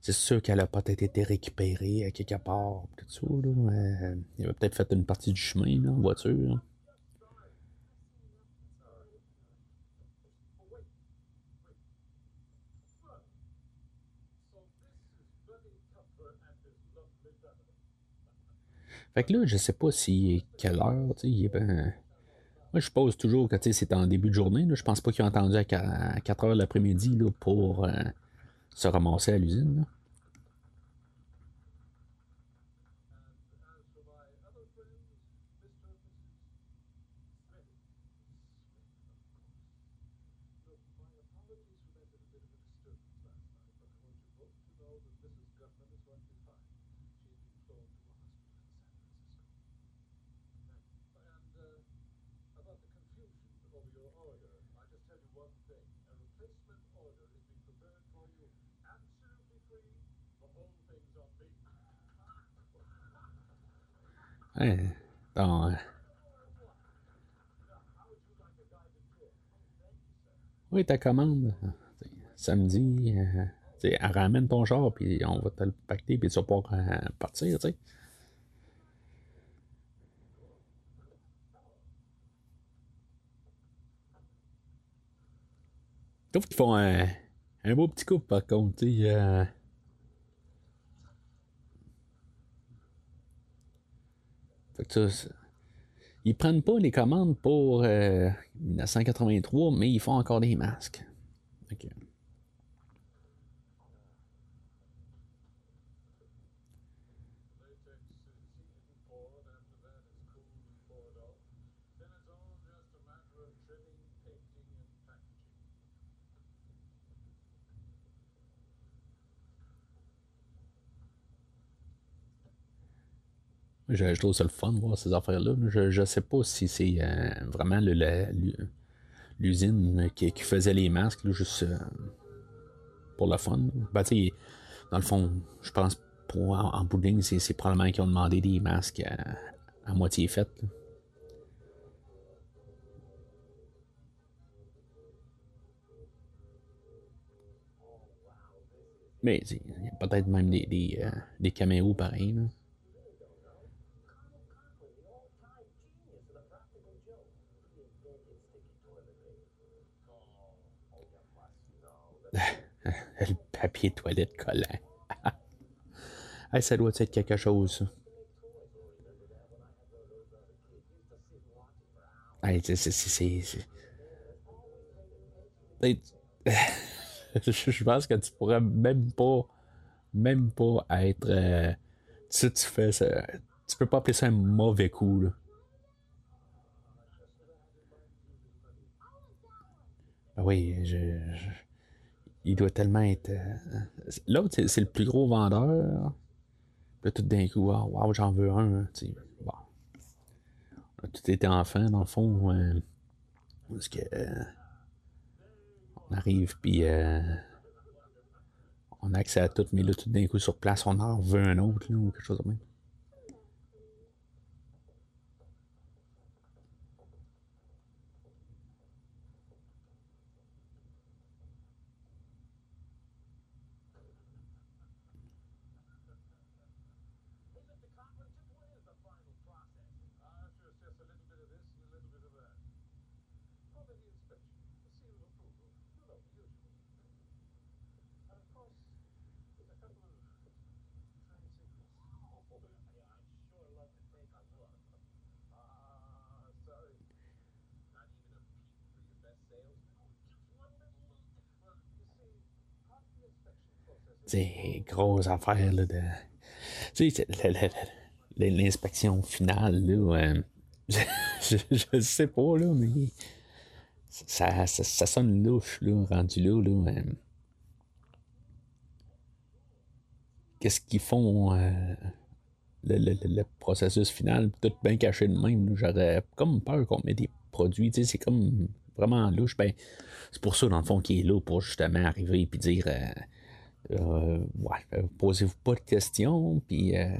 c'est sûr qu'elle a peut-être été récupérée à quelque part. Là. Euh, il a peut-être fait une partie du chemin en voiture. Fait que là, je sais pas si quelle heure, tu sais, ben... Moi, je suppose toujours que c'est en début de journée. Là. Je pense pas qu'ils ont attendu à 4 heures l'après-midi pour euh, se ramasser à l'usine. Euh, oui, ta commande. Samedi, euh, ramène ton char, puis on va te le pacter, puis tu vas pouvoir euh, partir, tu sais. Je trouve qu'ils font un, beau petit coup, par contre. Ils prennent pas les commandes pour 1983, euh, mais ils font encore des masques. Je, trouve ça le fun de voir ces affaires-là. Je ne sais pas si c'est euh, vraiment l'usine qui, faisait les masques, juste euh, pour le fun. Ben, dans le fond, je pense pour, en, en c'est probablement qu'ils ont demandé des masques à, moitié faits. Mais il y a peut-être même des, des, euh, des caméos pareils. le papier toilette collant. ça doit être quelque chose. Je pense que tu pourrais même pas, même pas être. Euh, tu tu fais ça. Tu peux pas appeler ça un mauvais coup, là. Ah oui, je il doit tellement être. Euh, l'autre, c'est le plus gros vendeur. Puis tout d'un coup, ah, wow, j'en veux un. Hein. On a tout été enfant, dans le fond. Euh, parce que. Euh, on arrive, puis. on a accès à tout, mais là, tout d'un coup, sur place, on en veut un autre, là, ou quelque chose de même. C'est grosse affaire là, de. Tu sais, l'inspection finale, là, euh, je, je, sais pas, là, mais ça, ça, sonne louche, rendu là, là. Euh. Qu'est-ce qu'ils font euh, le, le, le, processus final, tout bien caché de même, j'aurais comme peur qu'on mette des produits, c'est comme vraiment louche, ben, c'est pour ça, dans le fond, qu'il est là, pour justement arriver et dire euh, euh, posez-vous pas de questions, puis. Euh,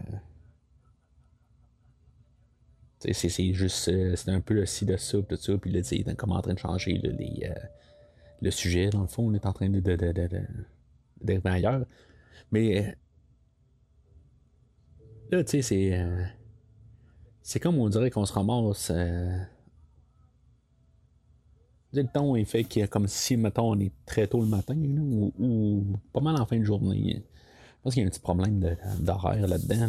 C'est juste, c'est un peu le ci de ça, tout ça, puis là, il est comme en train de changer le sujet, dans le fond, on est en train de, d'être ailleurs. Mais là, tu sais, c'est. C'est comme on dirait qu'on se ramasse. Le ton est fait qu'il comme si, mettons, on est très tôt le matin, ou, pas mal en fin de journée. Je pense qu'il y a un petit problème d'horaire là-dedans.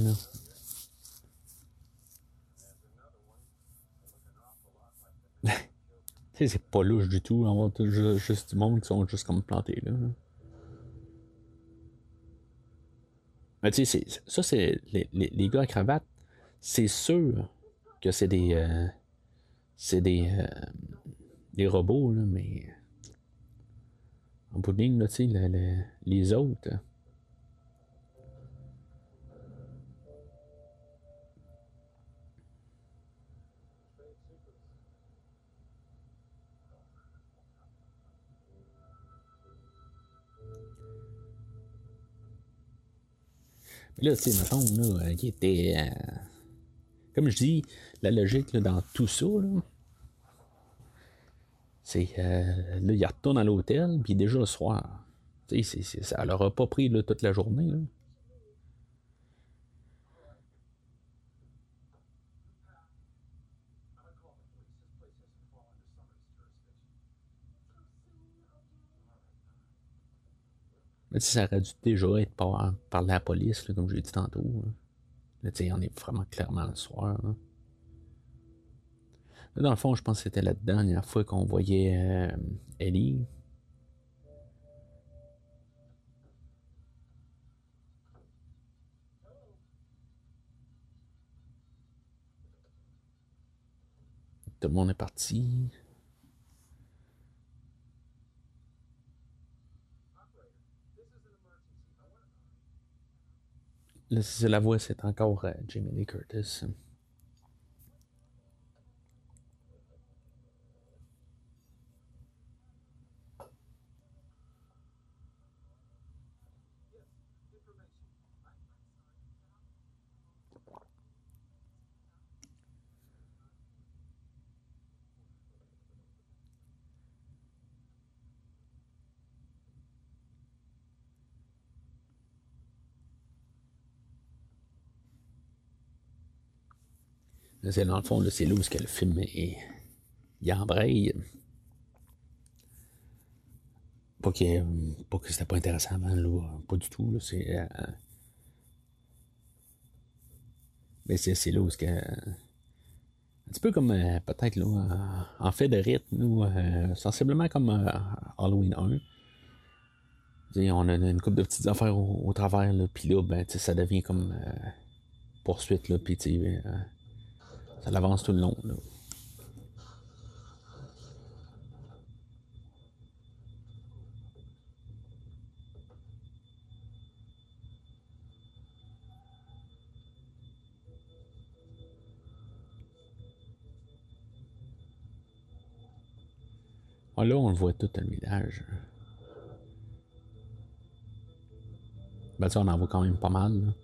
Là. c'est pas louche du tout. On voit juste du monde qui sont juste comme plantés là. Mais tu sais, ça, c'est. Les, les, gars à cravate, c'est sûr que c'est des. Euh, c'est des. Euh, des robots, là, mais. En bout de ligne, là, tu sais, les autres. Là, tu sais, mettons, là, qui était. Euh, comme je dis, la logique là, dans tout ça, là, c'est. Euh, là, il retourne à l'hôtel, puis déjà le soir. Sais, ça leur a pas pris là, toute la journée. Là. Ça aurait dû déjà être par, la police, comme je l'ai dit tantôt. Là, sais, on est vraiment clairement le soir. Dans le fond, je pense que c'était la dernière fois qu'on voyait euh, Ellie. Tout le monde est parti. la voix, c'est encore euh, Jamie Lee Curtis. C'est dans le fond, c'est là où que le film est. Il embraye. Pas que, pas que c'était pas intéressant avant, là. Pas du tout, là. C'est. Euh, mais c'est là où que. Un petit peu comme euh, peut-être là, en fait de rythme, ou euh, sensiblement comme Halloween 1. on a une couple de petites affaires au, travers, là, puis là, ben, ça devient comme poursuite, là, puis ça l'avance tout le long. Là. Ah, on le voit tout le village. Ben, ça, on en voit quand même pas mal.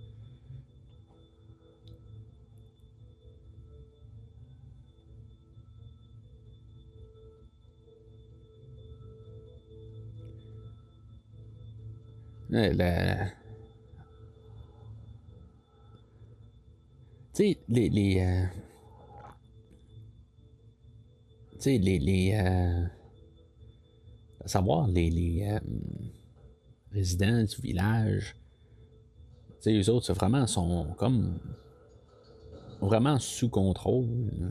La... Tu sais, les. les euh... Tu sais, les. les euh... À savoir, les, les euh... résidents du village. Tu sais, eux autres, vraiment, sont comme. Vraiment sous contrôle. Là.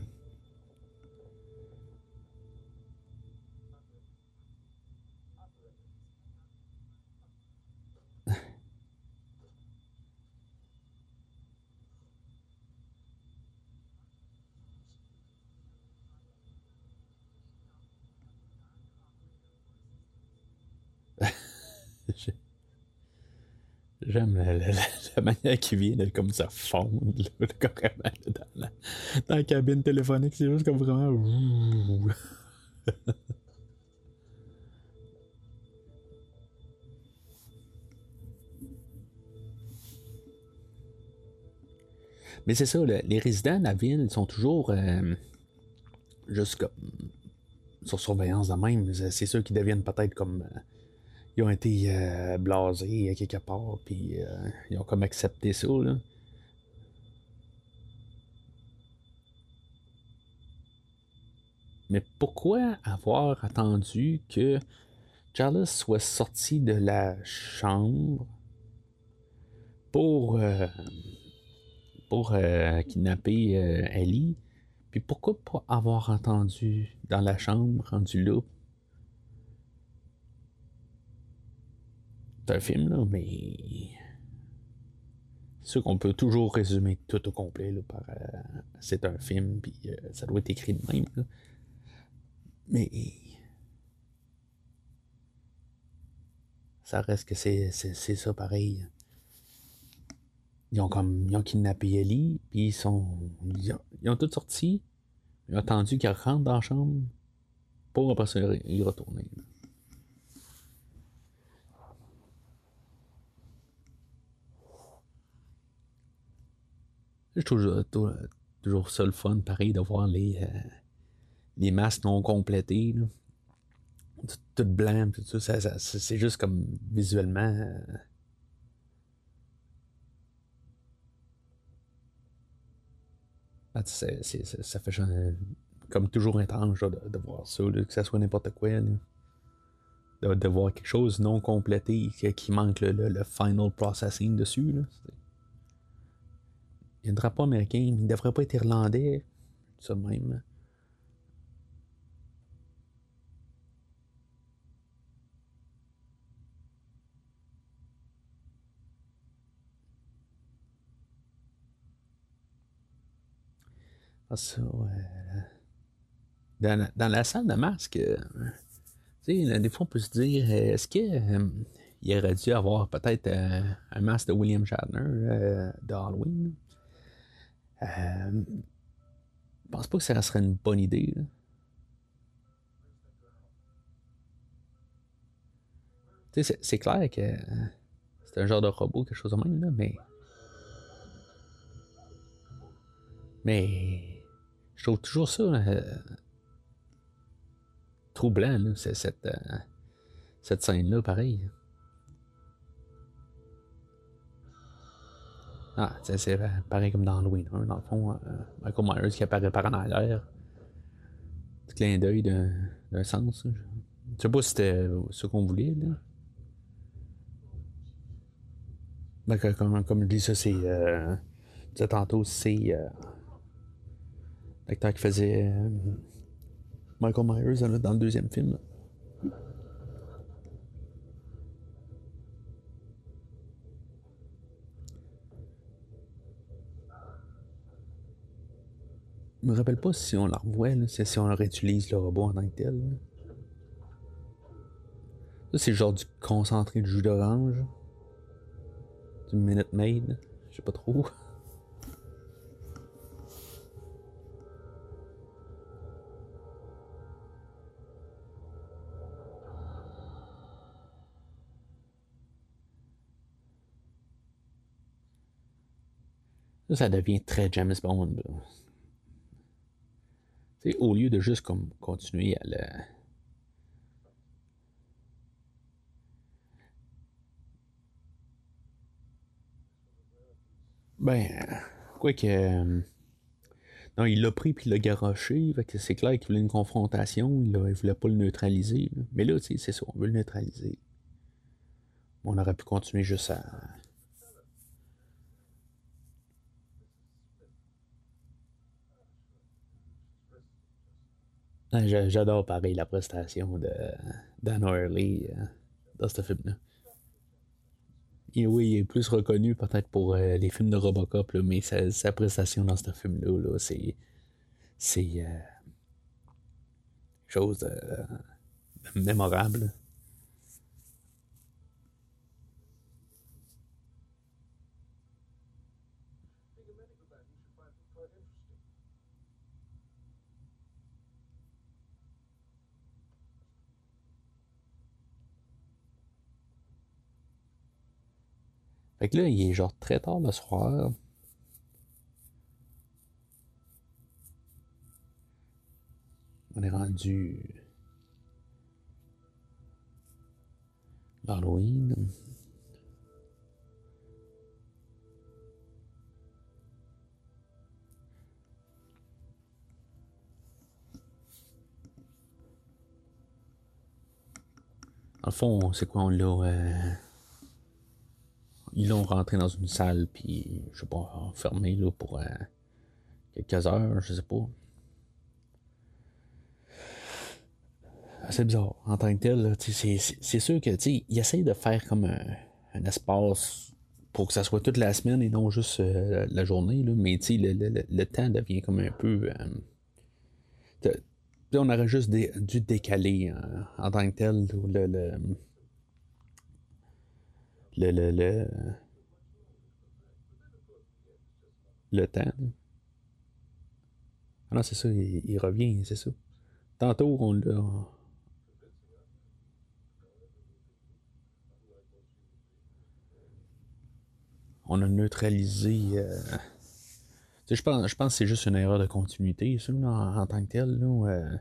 J'aime la, manière qu'il vient comme ça fondre là, dans, la, dans la cabine téléphonique. C'est juste comme vraiment. Mais c'est ça, les résidents de la ville sont toujours euh, juste comme sur surveillance de même. C'est ceux qui deviennent peut-être comme. Euh, ils ont été euh, blasés quelque part, puis ils ont comme accepté ça. Mais pourquoi avoir attendu que Charles soit sorti de la chambre pour, euh, pour euh, kidnapper euh, Ellie? Puis pourquoi pas avoir entendu dans la chambre, rendu là? C'est un film, là, mais. C'est sûr qu'on peut toujours résumer tout au complet là, par. c'est un film, puis ça doit être écrit de même. Là. Mais ça reste que c'est, ça pareil. Ils ont comme ils ont kidnappé Ellie, puis ils sont. Ils ont, ils ont tous sorti. Ils ont attendu qu'elle rentre dans la chambre pour après ça y retourner. Je trouve toujours, ça le fun, pareil, de voir les, euh, les masques non complétés. Tout, blanc, tout ça, c'est juste comme visuellement. Euh, ah, ça fait comme toujours étrange de, voir ça, que ça soit n'importe quoi. De, voir quelque chose non complété qui, manque le, final processing dessus. Il y a un drapeau américain, il ne devrait pas être irlandais, ça même. Ah, ça, dans, la salle de masque, euh, des fois, on peut se dire est-ce qu'il euh, aurait dû avoir peut-être euh, un masque de William Shatner de Je pense pas que ça serait une bonne idée. C'est clair que c'est un genre de robot, quelque chose de même, là, mais. Mais je trouve toujours ça euh, troublant, là, cette, euh, cette scène-là, pareil. Ah, c'est pareil comme dans Halloween dans le fond, euh, Michael Myers qui apparaît par en arrière. Petit clin d'œil d'un sens. Je sais pas si c'était ce qu'on voulait, là. Ben, comme, comme je dis ça, c'est. Euh, tantôt, c'est. L'acteur qui faisait euh, Michael Myers dans le deuxième film. Me rappelle pas si on la revoit, si on réutilise le robot en tant que tel. Ça, c'est genre du concentré de jus d'orange. Du Minute Maid. Je sais pas trop. Ça, devient très James Bond. Au lieu de juste comme continuer à le. Ben, quoi que. Euh, non, il l'a pris puis il l'a garoché. c'est clair qu'il voulait une confrontation. Il, ne voulait pas le neutraliser. Mais là, c'est ça, on veut le neutraliser. On aurait pu continuer juste à, J'adore pareil la prestation de Dan Hurley euh, dans ce film-là. Et oui, il est plus reconnu peut-être pour euh, les films de Robocop, mais sa, prestation dans ce film-là, c'est. C'est. Euh, chose mémorable. Fait que là, il est genre très tard le soir. On est rendu. L'Halloween. Dans le fond, c'est quoi, on l'a. Euh ils l'ont rentré dans une salle, puis, je sais pas, enfermé là, pour euh, quelques heures, je sais pas. C'est bizarre en tant que tel. C'est sûr que il essaye de faire comme un, espace pour que ça soit toute la semaine et non juste euh, la journée. Là, mais le, le, le, temps devient comme un peu. Euh, on aurait juste dû décaler en tant que tel le, le, le, le, le temps. Ah non, c'est ça, il, revient, c'est ça. Tantôt, on l'a. On a neutralisé. Euh, je pense, je pense que c'est juste une erreur de continuité, ça, en, tant que tel. Là, euh,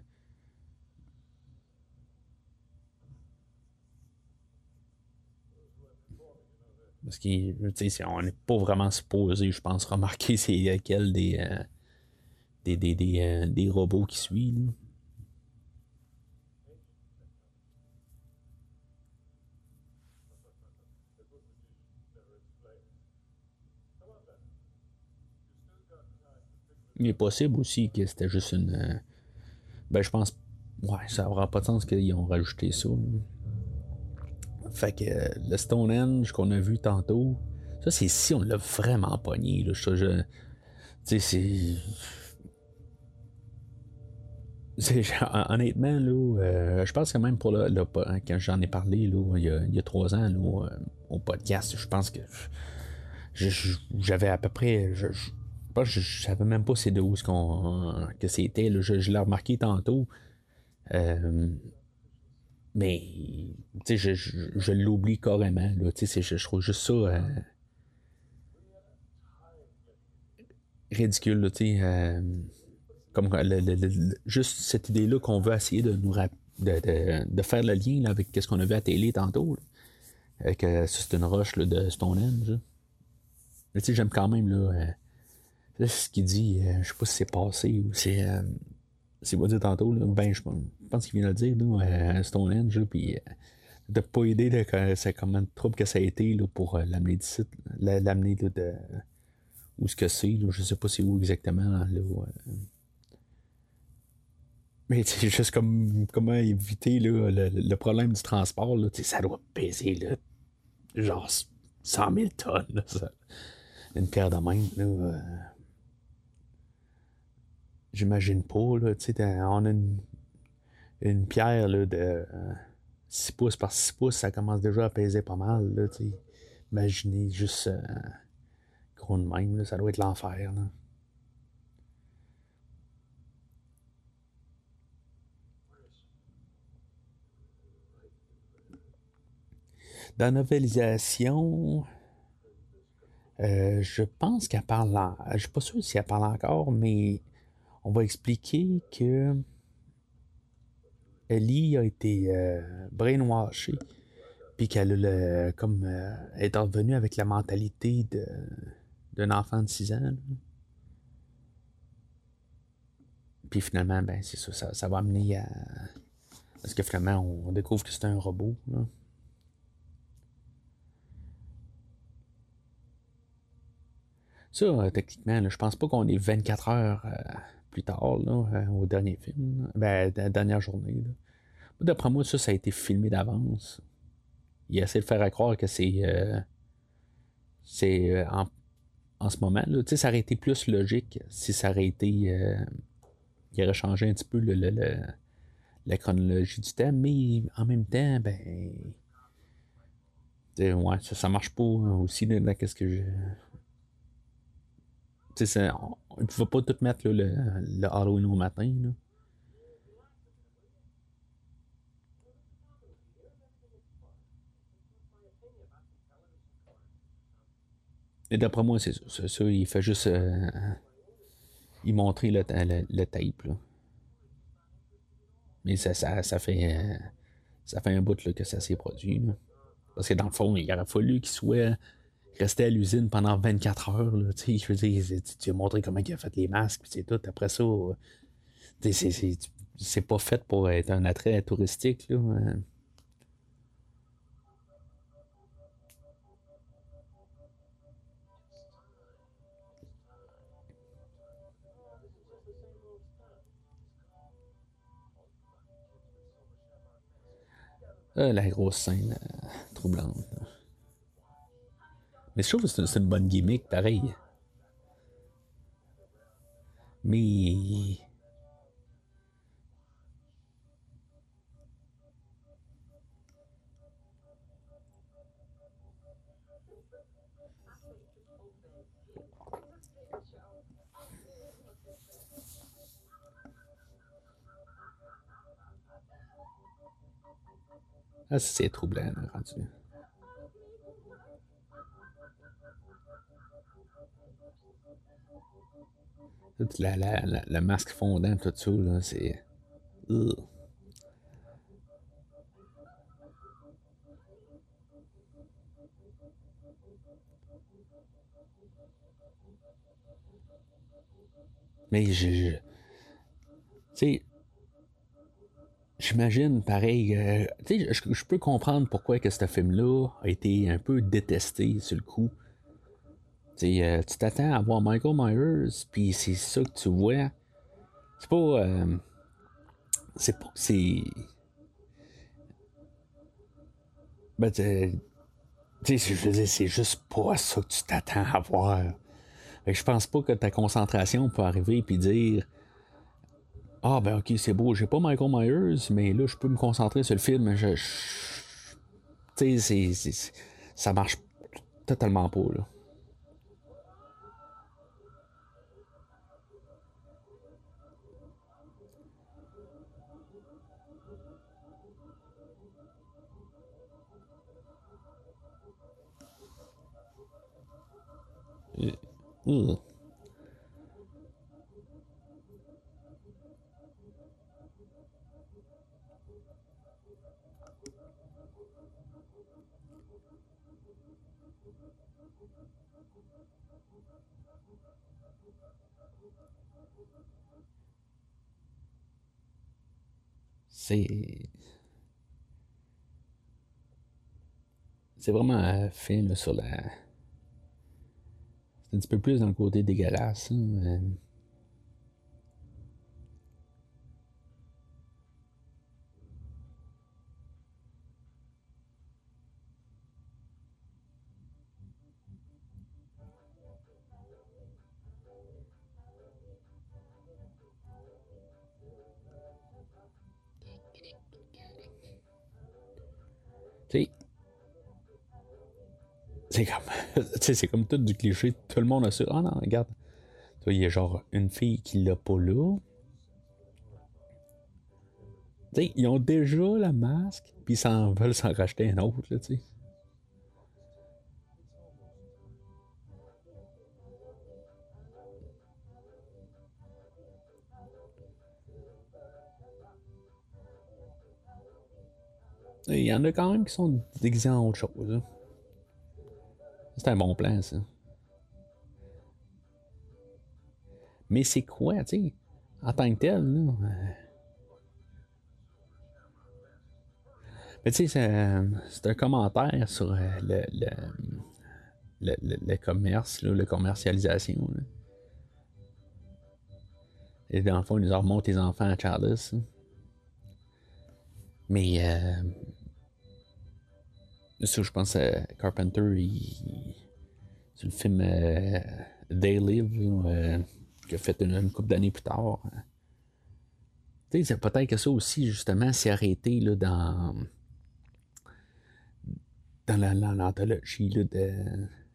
Parce qu'on n'est pas vraiment supposé, je pense, remarquer c'est lequel des, euh, des, des, des, euh, des, robots qui suivent. Il est possible aussi que c'était juste une. Euh, ben, je pense. Ouais, ça n'aura pas de sens qu'ils ont rajouté ça. Fait que euh, le Stonehenge qu'on a vu tantôt, ça c'est si on l'a vraiment pogné. Là, je. Honnêtement, là, euh, je pense que même pour hein, quand j'en ai parlé là, il, y a, trois ans euh, au podcast, je pense que j'avais à peu près. Je, je, savais même pas c'est de où ce qu'on, que c'était. Je, je l'ai remarqué tantôt. Mais, tu sais, je, je, l'oublie carrément. Là, je, je trouve juste ça euh, ridicule. euh, comme juste cette idée-là qu'on veut essayer de nous de, de, de, faire le lien là, avec ce qu'on a vu à télé tantôt. Que c'est une roche là, de Stonehenge. Mais tu sais, j'aime quand même là, euh, ce qu'il dit. je sais pas si c'est passé ou c'est c'est pas dit tantôt, là, ben je pense qu'il vient de le dire, là, euh, Stonehenge, puis euh, de pas aider, c'est comment de trouble que ça a été là, pour euh, l'amener d'ici, l'amener de où ce que c'est, je sais pas c'est où exactement, là, mais c'est juste comme comment éviter là, le, problème du transport, là, ça doit peser là, genre 100 000 tonnes, là, ça. une pierre de main, là. J'imagine pas, là, tu sais, on a une, pierre là, de 6 euh, pouces par 6 pouces, ça commence déjà à peser pas mal, là, tu. Imaginez juste euh, gros de même, là, ça doit être l'enfer, là. Dans la novelisation, euh, je pense qu'elle parle. En... Je suis pas sûr si elle parle encore, mais on va expliquer que Ellie a été euh, brainwashée, puis qu'elle a comme euh, est revenue avec la mentalité d'un enfant de 6 ans. Puis finalement, ben c'est ça, ça, va amener à. Parce que finalement, on découvre que c'est un robot. Ça, euh, techniquement, je pense pas qu'on est 24 heures plus tard, là, euh, au dernier film, ben, la dernière journée. D'après moi, ça, a été filmé d'avance. Il essaie de faire croire que c'est. Euh, c'est euh, en, ce moment. Là. Ça aurait été plus logique si ça aurait été. il aurait changé un petit peu le, la chronologie du temps, mais en même temps, ben. Ouais, ça, ça marche pas aussi qu'est-ce que je on ne pouvait pas tout mettre le, le, Halloween au matin. Là. Et d'après moi, c'est ça. Il fait juste. Euh, il montrer le, le, tape. Là. Mais ça, ça, fait, ça fait un bout que ça s'est produit. Parce que dans le fond, il aurait fallu qu'il soit resté à l'usine pendant 24 heures. Là, je veux dire, tu as montré comment il a fait les masques, c'est tout. Après ça, c'est pas fait pour être un attrait touristique. Là. Euh, la grosse scène euh, troublante. Mais je trouve que c'est une bonne gimmick, pareil. Mais. Ah, c'est troublant, rendu. La, masque fondant, tout ça, là, c'est. Mais je. je tu sais, j'imagine pareil. Euh, tu sais, je, je, peux comprendre pourquoi que ce film-là a été un peu détesté sur le coup. Euh, tu t'attends à voir Michael Myers, puis c'est ça que tu vois. C'est pas. Euh, c'est pas. C'est. Ben, tu sais, je veux c'est juste pas ça que tu t'attends à voir. je pense pas que ta concentration peut arriver puis dire Ah, ben, ok, c'est beau, j'ai pas Michael Myers, mais là, je peux me concentrer sur le film. Je. Tu sais, ça marche totalement pas, là. C'est. C'est vraiment fait sur la un petit peu plus dans le côté dégueulasse. Hein, C'est comme, c'est comme tout du cliché. Tout le monde a ça. Ah non, regarde. Il y a genre une fille qui l'a pas là. sais ils ont déjà la masque, puis ils s'en veulent s'en racheter un autre, là, tu sais. Il y en a quand même qui sont déguisés en autre chose. Hein. C'est un bon plan, ça. Mais c'est quoi, tu sais, en tant que tel, là? Euh, mais tu sais, c'est un commentaire sur euh, le, le, le, le commerce, la commercialisation. Et dans le fond, ils remontent les enfants à Charles. Mais euh, je pense que Carpenter, c'est le film euh, They Live, euh, qui a fait une, couple d'années plus tard. Tu sais, peut-être que ça aussi, justement, s'est arrêté là, dans, dans l'anthologie,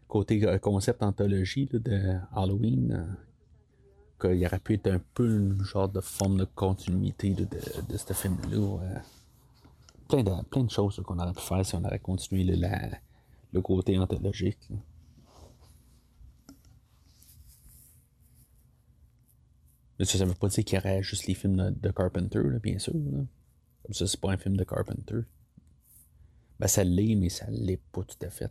côté euh, concept anthologie de Halloween, qu'il aurait pu être un peu une genre de forme de continuité de, ce film-là plein de, plein de choses qu'on aurait pu faire si on avait continué le, le côté anthologique. Mais ça, ne veut pas dire qu'il y aurait juste les films de, Carpenter, bien sûr. Comme ça, c'est pas un film de Carpenter. Ben, ça l'est, mais ça l'est pas tout à fait.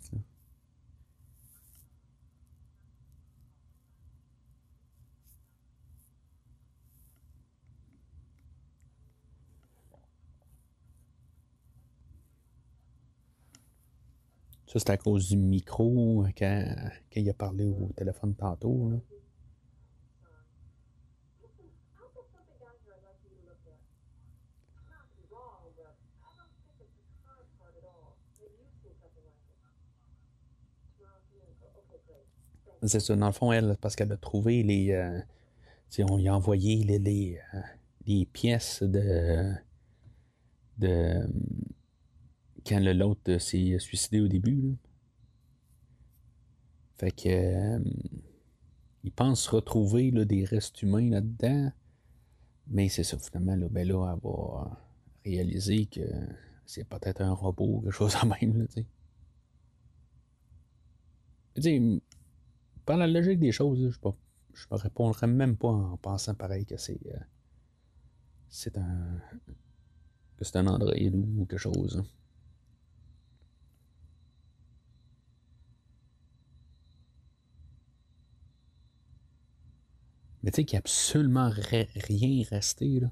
Ça, c'est à cause du micro euh, quand, il a parlé au téléphone tantôt. Là. C'est ça, dans le fond, elle, parce qu'elle a trouvé les. Euh, on lui a envoyé les, les, euh, les pièces de. de quand l'autre s'est suicidé au début. Fait que. Euh, il pense retrouver des restes humains là-dedans. Mais c'est ça, finalement, là, ben là, elle va réaliser que c'est peut-être un robot quelque chose en même. Là, par la logique des choses, je ne me répondrai même pas en pensant pareil que c'est. Euh, un. que c'est un ou quelque chose. Hein. Tu sais qu'il n'y a absolument rien resté, là.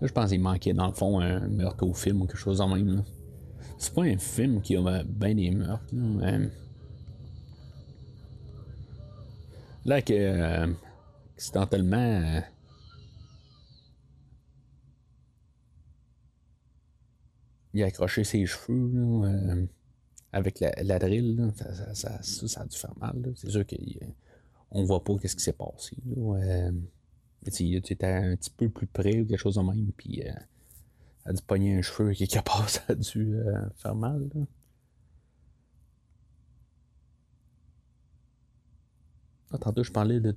Je pense qu'il manquait dans le fond un meurtre au film ou quelque chose en même. C'est pas un film qui a bien des meurtres. Là, là que euh, accidentellement. Il a accroché ses cheveux euh, avec la, la drill. Là, ça, ça, ça, a dû faire mal. C'est sûr qu'on voit pas qu'est-ce qui s'est passé. Là, tu étais un petit peu plus près ou quelque chose de même, puis euh, a dû pogner un cheveu quelque part, ça a dû euh, faire mal. Là. Ah, je parlais de,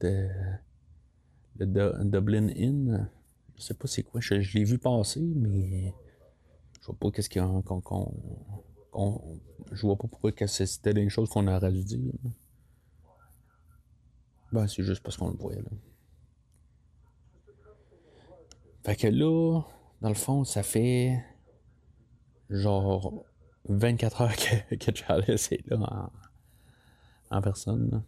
de, Dublin Inn. Je sais pas c'est quoi, je, l'ai vu passer, mais vois pas qu'est-ce qu'il y a. Qu'on, je vois pas pourquoi c'était des choses qu'on aurait dû dire. Ben, c'est juste parce qu'on le voyait, là. Fait que là, dans le fond, ça fait genre 24 heures que, que Charles est là en, personne.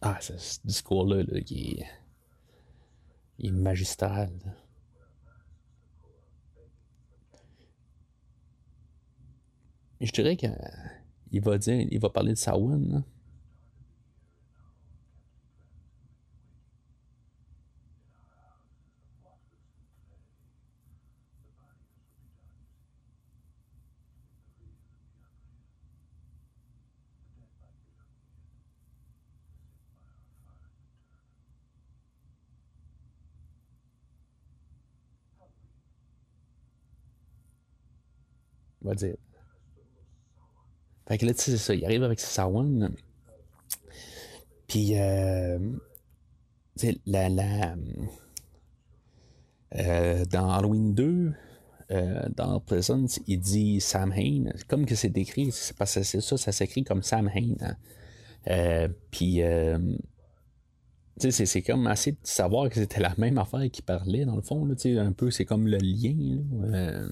Ah, ce, discours-là, est, il est magistral. Je dirais qu'il va dire, il va parler de Sawan. Là. va dire. Fait que là, tu sais, c'est ça. Il arrive avec Sawan. Puis, euh, la, la, euh, dans Halloween 2, euh, dans Presence, il dit Sam Hain. Comme que c'est écrit, c'est parce que c'est ça, ça s'écrit comme Sam Hain. Hein. Euh, puis, tu sais, c'est comme assez de savoir que c'était la même affaire qui parlait, dans le fond. Là, un peu, c'est comme le lien. Là,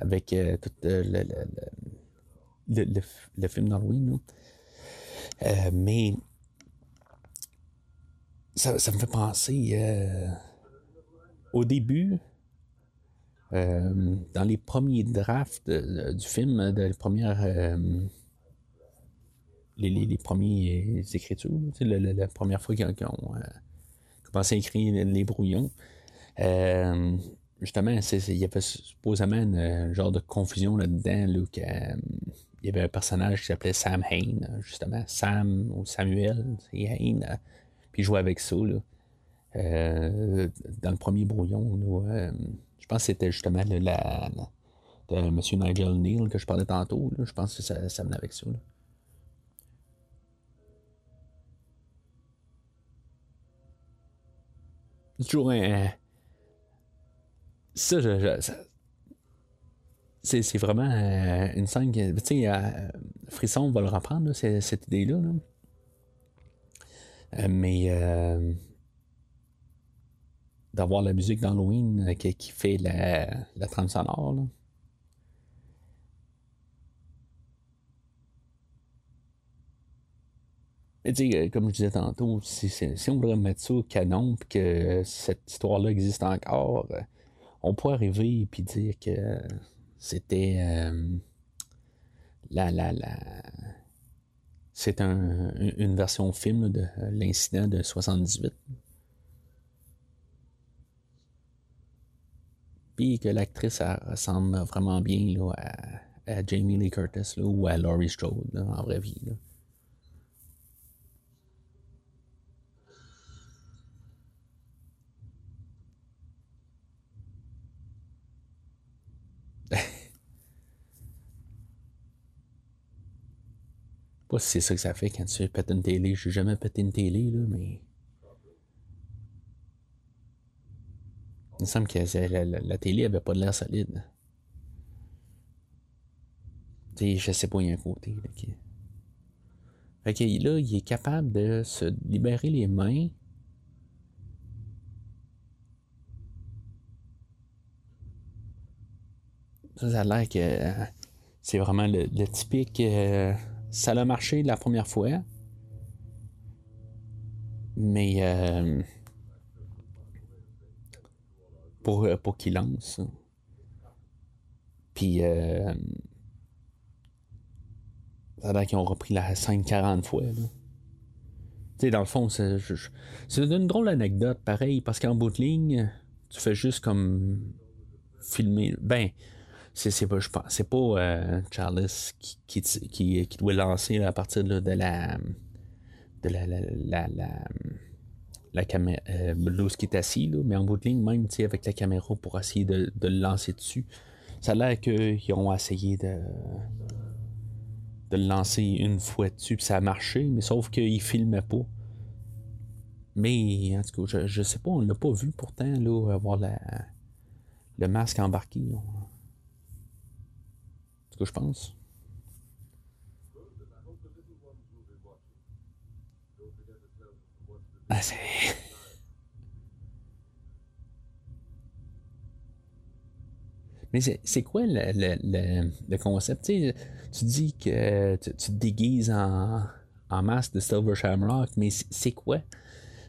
avec euh, tout euh, le, le, le, film d'Halloween. Euh, mais ça, ça, me fait penser au début, dans les premiers drafts du film, les premières. Les, les, écritures, la, la, première fois qu'ils ont, commencé à écrire les brouillons justement, il y avait supposément un genre de confusion là-dedans, là, euh, il y avait un personnage qui s'appelait Sam Hain, justement, Sam ou Samuel, c'est Hain, euh, puis il jouait avec ça, là. Euh, dans le premier brouillon, je pense que c'était justement la, de M. Nigel Neal que je parlais tantôt, je pense que ça, ça venait avec ça. Toujours un, ça, c'est, vraiment une scène Tu sais, Frisson va le reprendre, cette idée-là. mais d'avoir la musique d'Halloween qui, qui, fait la, la trame sonore. Là. Euh, comme je disais tantôt, si, on voudrait mettre ça au canon puis que cette histoire-là existe encore, euh, on pourrait arriver et dire que c'était euh, la, la, la c'est une version film de l'incident de 78. Puis que l'actrice ressemble vraiment bien là, à, Jamie Lee Curtis ou à Laurie Strode en vraie vie. Pas si c'est ça que ça fait quand tu pètes une télé. J'ai jamais pété une télé, là, mais. Il me semble que la, télé avait pas de l'air solide. Tu sais, je sais pas, il y a un côté. Là. Fait que là, il est capable de se libérer les mains. Ça, ça a l'air que euh, c'est vraiment le, typique. Euh, ça a marché la première fois. Mais euh, pour, euh, pour qu'il lance. Puis euh, ça a qu'ils ont repris la scène 40 fois. Tu sais, dans le fond, c'est, une drôle anecdote, pareil, parce qu'en bout de ligne, tu fais juste comme filmer. Ben, c'est pas, c'est pas euh, Charles qui, qui, qui, doit lancer à partir de, la de la, la, la, la, la caméra, euh, qui est assis, là, mais en bout de ligne, même avec la caméra pour essayer de, de, le lancer dessus. Ça a l'air qu'ils ont essayé de, de le lancer une fois dessus, puis ça a marché, mais sauf qu'ils filmaient pas. Mais en tout cas, je, je sais pas, on l'a pas vu pourtant là, avoir la, le masque embarqué je pense. Ah, c'est. Mais c'est quoi le, le, le, concept? tu dis que tu, te déguises en, en masque de Silver Shamrock, mais c'est quoi?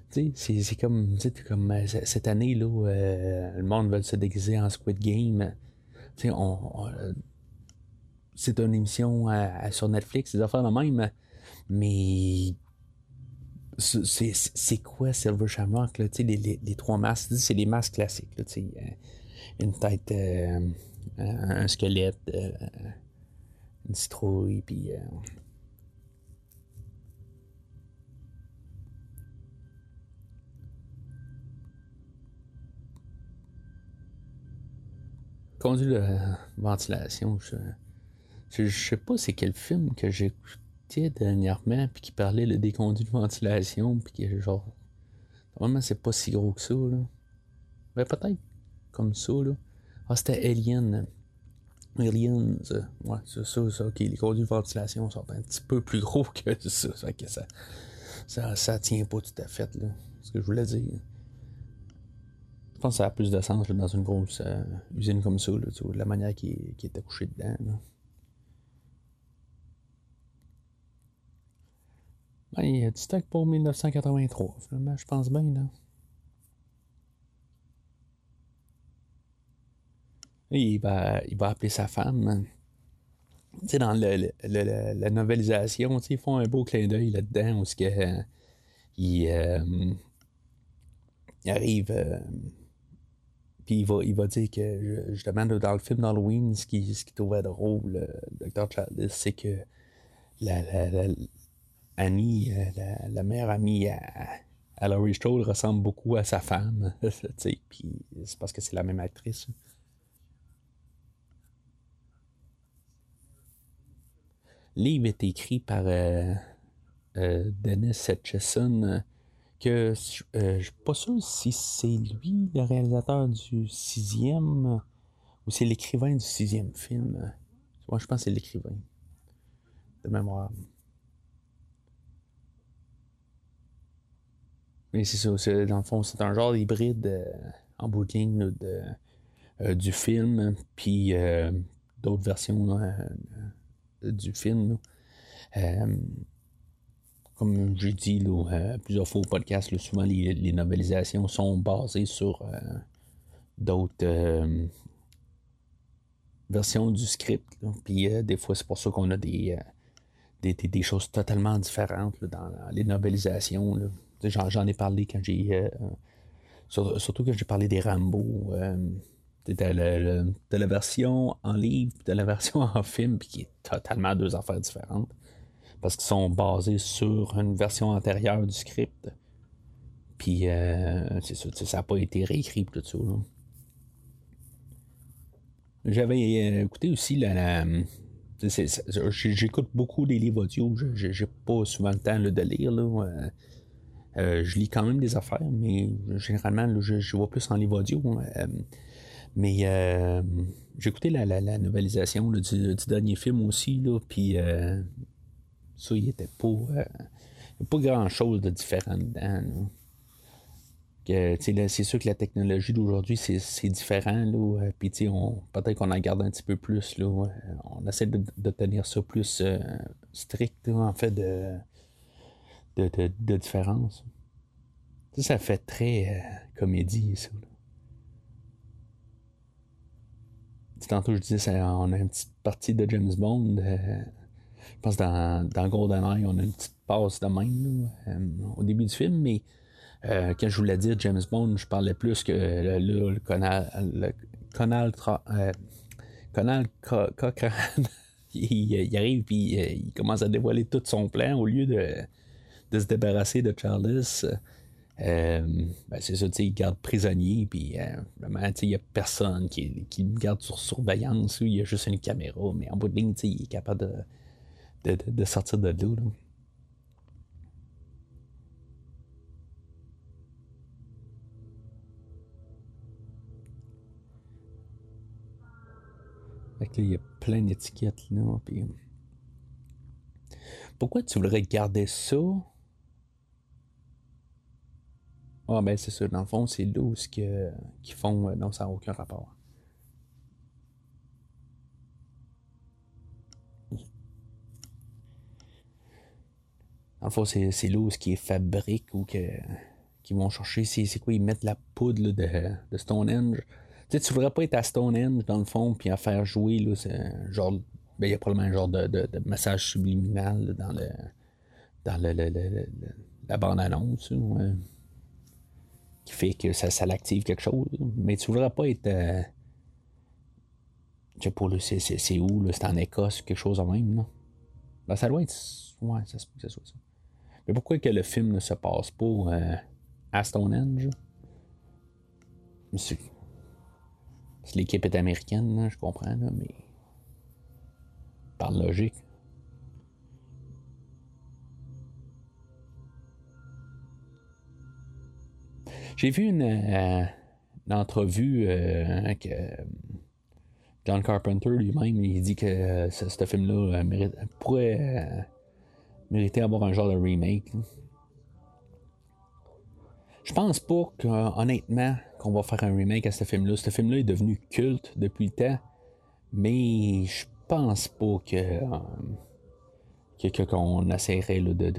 C'est comme, comme euh, cette année, là, euh, le monde veut se déguiser en Squid Game. On, on, c'est une émission sur Netflix, des affaires de même. Mais c'est quoi Silver Shamrock? Là, les, les, trois masques, c'est des masques classiques. Là, euh, une tête, euh, un squelette, euh, une citrouille, puis. conduit de ventilation, je, je, sais pas c'est quel film que j'écoutais dernièrement, puis qui parlait le des conduits de ventilation, puis qui est genre. Vraiment, c'est pas si gros que ça, là. Ben, peut-être comme ça, là. Ah, c'était Alien. Aliens, euh, ouais, c'est ça, ça. Ok, les conduits de ventilation sont un petit peu plus gros que ça. Ça, que ça, ça, tient pas tout à fait, là. Ce que je voulais dire. Je pense que ça a plus de sens dans une grosse euh, usine comme ça, là, tu vois, la manière qui, qui est accouché dedans. Là. Ben, il y a du stock pour 1983, finalement, je pense bien, là. il va, il va appeler sa femme. Tu sais, dans le, la novelisation, ils font un beau clin d'œil là-dedans où euh, il, euh, il, arrive. Euh, puis il va, il va dire que, justement, dans le film d'Halloween, ce qui, ce qui trouvait drôle, le. Childers, c'est que la, la, Annie, euh, la, mère amie à, à Laurie Strode, ressemble beaucoup à sa femme. C'est parce que c'est la même actrice. Le livre est écrit par euh, euh, Dennis Etchison, que je suis pas sûr si c'est lui le réalisateur du sixième ou c'est l'écrivain du sixième film. Moi, je pense que c'est l'écrivain de mémoire. Mais c'est ça, dans le fond, c'est un genre hybride en bout de de, du film, puis d'autres versions du film. comme j'ai dit plusieurs fois au podcast, souvent les, les, novelisations sont basées sur d'autres versions du script. Puis des fois, c'est pour ça qu'on a des, des, choses totalement différentes dans les novelisations. J'en, ai parlé quand j'ai. surtout quand j'ai parlé des Rambo de, la version en livre de la version en film, puis qui est totalement deux affaires différentes. Parce qu'ils sont basés sur une version antérieure du script. Puis, euh, c'est ça, ça n'a pas été réécrit tout ça. J'avais euh, écouté aussi la. J'écoute beaucoup des livres audio. J'ai pas souvent le temps de lire. Euh, je lis quand même des affaires, mais généralement, je, vois plus en livre audio. Mais euh, j'ai écouté la, la, novelisation du, dernier film aussi, puis euh, ça, il était pas, euh, pas grand-chose de différent dedans. c'est sûr que la technologie d'aujourd'hui, c'est différent. Puis peut-être qu'on en garde un petit peu plus. Là, on essaie de, tenir ça plus strict, en fait, de, de, différence. Ça, fait très comédie, ça. tantôt, je disais, on a une petite partie de James Bond. Euh, je pense dans, dans GoldenEye, on a une petite passe de même euh, au début du film, mais euh, quand je voulais dire James Bond, je parlais plus que le, le, Conal, le Conal, Conal Cochrane. il, arrive puis il commence à dévoiler tout son plan au lieu de, de se débarrasser de Charles. Euh, ben c'est ça, il garde prisonnier, puis euh, il n'y a personne qui, qui, le garde sur surveillance, il y a juste une caméra, mais en bout de ligne, il est capable de, de, de sortir de l'eau. il y a plein d'étiquettes là. Puis... Pourquoi tu voudrais garder ça? Ah, ben c'est ça. Dans le fond, c'est là qui font. Euh, non, ça n'a aucun rapport. Dans le fond, c'est, l'eau qui est fabrique ou que, qui vont chercher. C'est, quoi? Ils mettent la poudre de, Stonehenge. Tu sais, tu voudrais pas être à Stonehenge, dans le fond, puis à faire jouer. Là, genre. Ben, il y a probablement un genre de, de, massage subliminal dans le. Dans le, la bande-annonce qui fait que ça, ça l'active quelque chose. Mais tu ne voudrais pas être. Euh, je sais pas, c'est, où, c'est en Écosse, quelque chose de même, non? Ben, ça doit être. Ouais, ça se peut que ce soit ça. Mais pourquoi que le film ne se passe pas euh, à Stonehenge? Si l'équipe est américaine, je comprends, mais. Par logique. J'ai vu une, euh, entrevue euh, avec euh, John Carpenter lui-même. Il dit que ce, film-là pourrait mériter d'avoir un genre de remake. Je pense pas honnêtement qu'on va faire un remake à ce film-là. Ce film-là est devenu culte depuis le temps, mais je pense pas que qu'on essaierait de,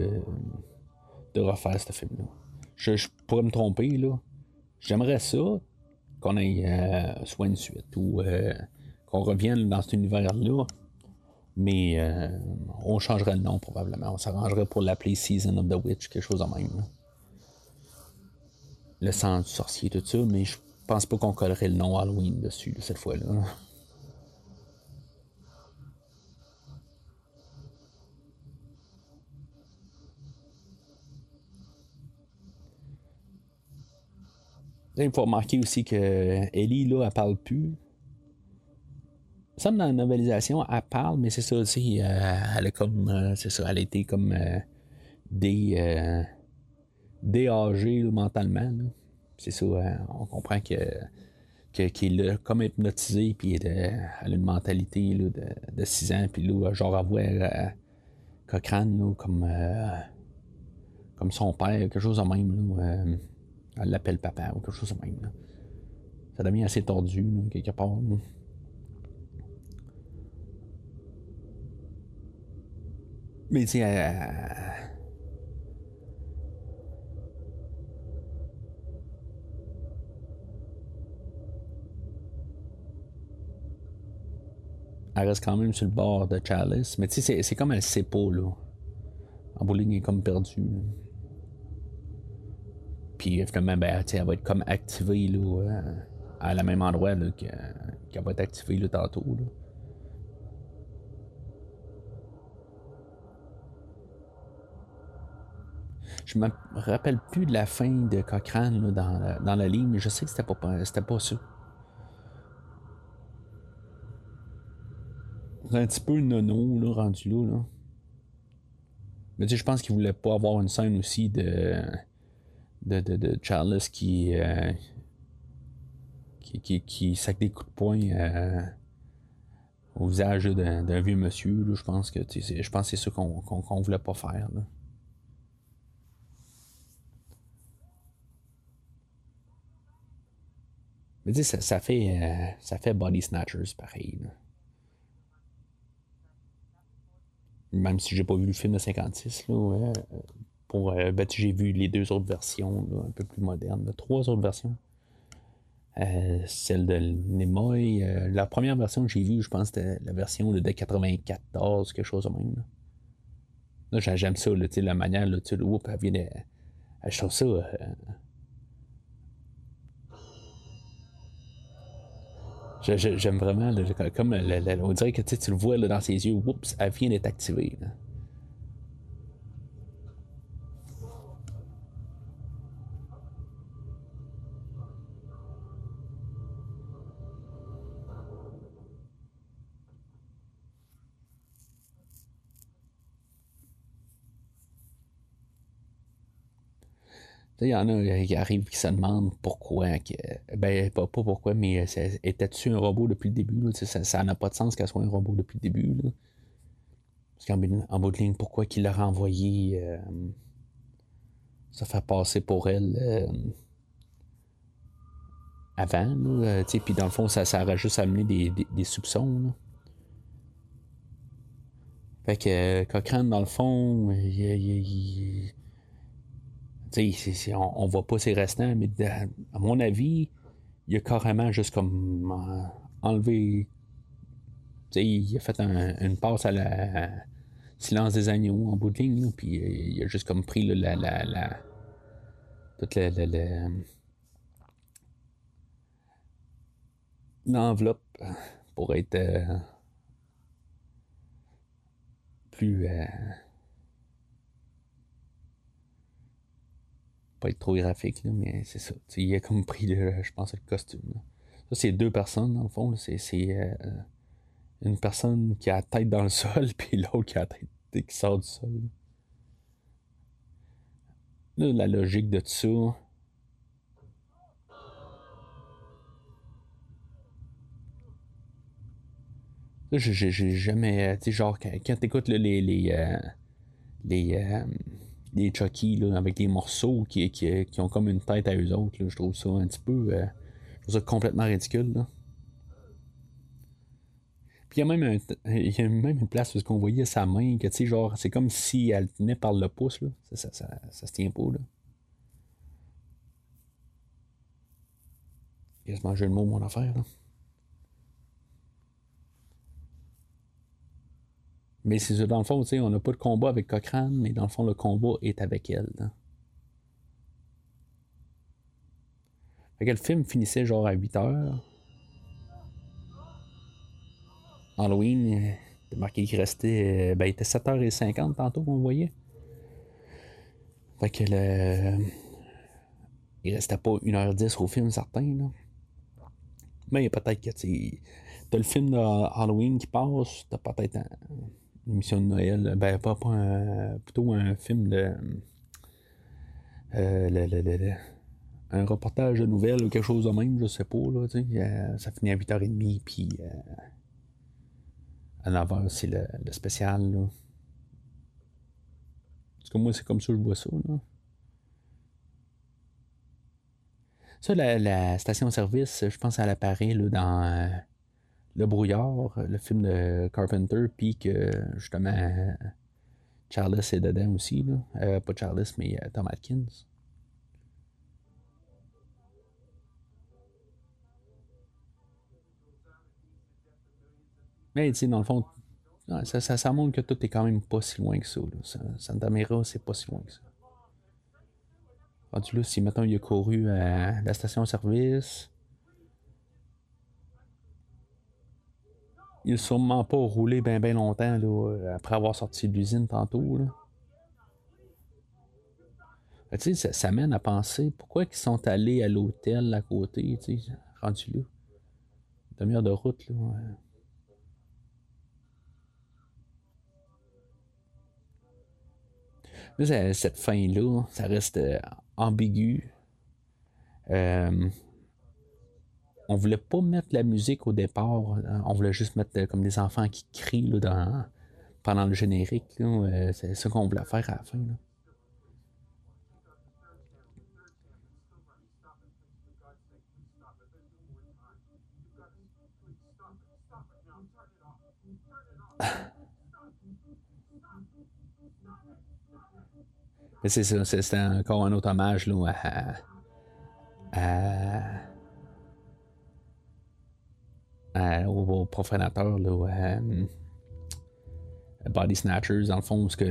de, refaire ce film-là je, pourrais me tromper, là. J'aimerais ça qu'on ait euh, soit une suite ou euh, qu'on revienne dans cet univers-là. Mais euh, on changerait le nom probablement. On s'arrangerait pour l'appeler Season of the Witch, quelque chose de même. Le sang du sorcier, tout ça, mais je pense pas qu'on collerait le nom Halloween dessus cette fois-là. Il faut remarquer aussi que Ellie, là, elle parle plus. Ça dans la novelisation, elle parle, mais c'est ça aussi. Euh, elle a comme. Euh, c'est ça, elle été comme. Euh, déagé mentalement. C'est ça, on comprend que qu'il est comme hypnotisé, puis elle a une mentalité de, 6 ans, puis là, genre avoir euh, Cochrane comme, euh, comme son père, quelque chose de même. Euh, elle l'appelle papa ou quelque chose de même. Ça devient assez tordu, quelque part. Mais tu sais, elle reste quand même sur le bord de Chalice. Mais tu sais, c'est comme elle sait pas, là. En bowling, elle est comme perdue. Puis finalement, ben, elle va être comme activée là, euh, à la même endroit qu'elle va être activée là, tantôt. Là. Je me rappelle plus de la fin de Cochrane là, dans, la, dans la ligne, mais je sais que c'était pas, c'était pas ça. un petit peu nono, là, rendu là. là. Mais tu sais, je pense qu'il voulait pas avoir une scène aussi de. De, de, de Charles qui, euh, qui, qui, qui, sac des coups de poing euh, au visage d'un vieux monsieur. Là. Je pense que je pense c'est ça qu'on qu'on, voulait pas faire. Là. Mais sais, ça, ça, fait, euh, ça fait Body Snatchers pareil. Même si j'ai pas vu le film de 56, là, euh, ben, j'ai vu les deux autres versions, un peu plus modernes, trois autres versions. Euh, celle de Nimoy. Euh, la première version que j'ai vue, je pense, c'était la version de 94, quelque chose de même. Là, j'aime ça, là, la manière, là, le elle vient de. Je trouve ça. J'aime vraiment, comme on dirait que tu le vois dans ses yeux, oups, elle vient d'être activée. Il y en a qui arrivent qui se demandent pourquoi. Ben, pas, pourquoi, mais était-tu un robot depuis le début? Ça n'a pas de sens qu'elle soit un robot depuis le début. Parce qu'en bout de ligne, pourquoi qu'il l'a renvoyé euh, se faire passer pour elle euh, avant? Euh, puis dans le fond, ça, ça aurait juste amené des, des, soupçons. Fait que Cochrane, dans le fond, il, on, on voit pas ses restants, mais à mon avis, il a carrément juste comme euh, enlevé. il a fait une passe à la silence des agneaux en bout de ligne, puis euh, il a juste comme pris la, la, toute la, l'enveloppe pour être euh, plus pas être trop graphique, mais c'est ça. il a comme pris, je pense, le costume. Ça, c'est deux personnes, dans le fond. C'est euh, une personne qui a la tête dans le sol, puis l'autre qui a tête qui sort du sol. Là, la logique de tout ça. Là, j'ai jamais. Tu sais, genre, quand, t'écoutes les. les, euh, les euh, des Chucky là, avec des morceaux qui, qui, qui, ont comme une tête à eux autres. Là. Je trouve ça un petit peu. Euh, je trouve ça complètement ridicule. Puis il y a même, il y a même une place où on voyait sa main, que tu sais, genre, c'est comme si elle tenait par le pouce, là. Ça, ça, ça, ça se tient pas, là. Quasiment jeu le mot, mon affaire, là. Mais c'est dans le fond, on n'a pas de combat avec Cochrane, mais dans le fond, le combat est avec elle. Fait que le film finissait genre à 8 heures. Halloween, il marqué qu'il restait. Ben, il était 7h50 tantôt qu'on voyait. Fait que le. Il restait pas 1h10 au film, certain. Mais peut-être que tu T'as le film de Halloween qui passe, t'as peut-être un émission de Noël. Ben, pas, un, plutôt un film de. euh, un reportage de nouvelles ou quelque chose de même, je sais pas. Là, euh, ça finit à 8h30, puis euh, à 9h, c'est le, spécial. Là. Parce que moi, c'est comme ça que je vois ça. Là. Ça, la, station-service, je pense apparaît là, dans Le Brouillard, le film de Carpenter, puis que justement Charles est dedans aussi. Là. pas Charles, mais Tom Atkins. Mais tu sais, dans le fond, ça, montre que tout est quand même pas si loin que ça. Là. Santa c'est pas si loin que ça. Rendu là, si maintenant il a couru à la station-service, il n'a sûrement pas roulé bien ben longtemps là, après avoir sorti de l'usine tantôt. Là. Tu sais, ça, mène à penser pourquoi ils sont allés à l'hôtel à côté, tu sais, rendu là. Demi-heure de route, là. cette fin-là, ça reste euh, ambigu. Euh, on voulait pas mettre la musique au départ. Hein. On voulait juste mettre euh, comme des enfants qui crient dans, pendant le générique. c'est ce qu'on voulait faire à la fin. C'est ça, c'était encore un autre hommage là, à, à, aux, profanateurs, là, à, Body Snatchers, dans le fond, parce que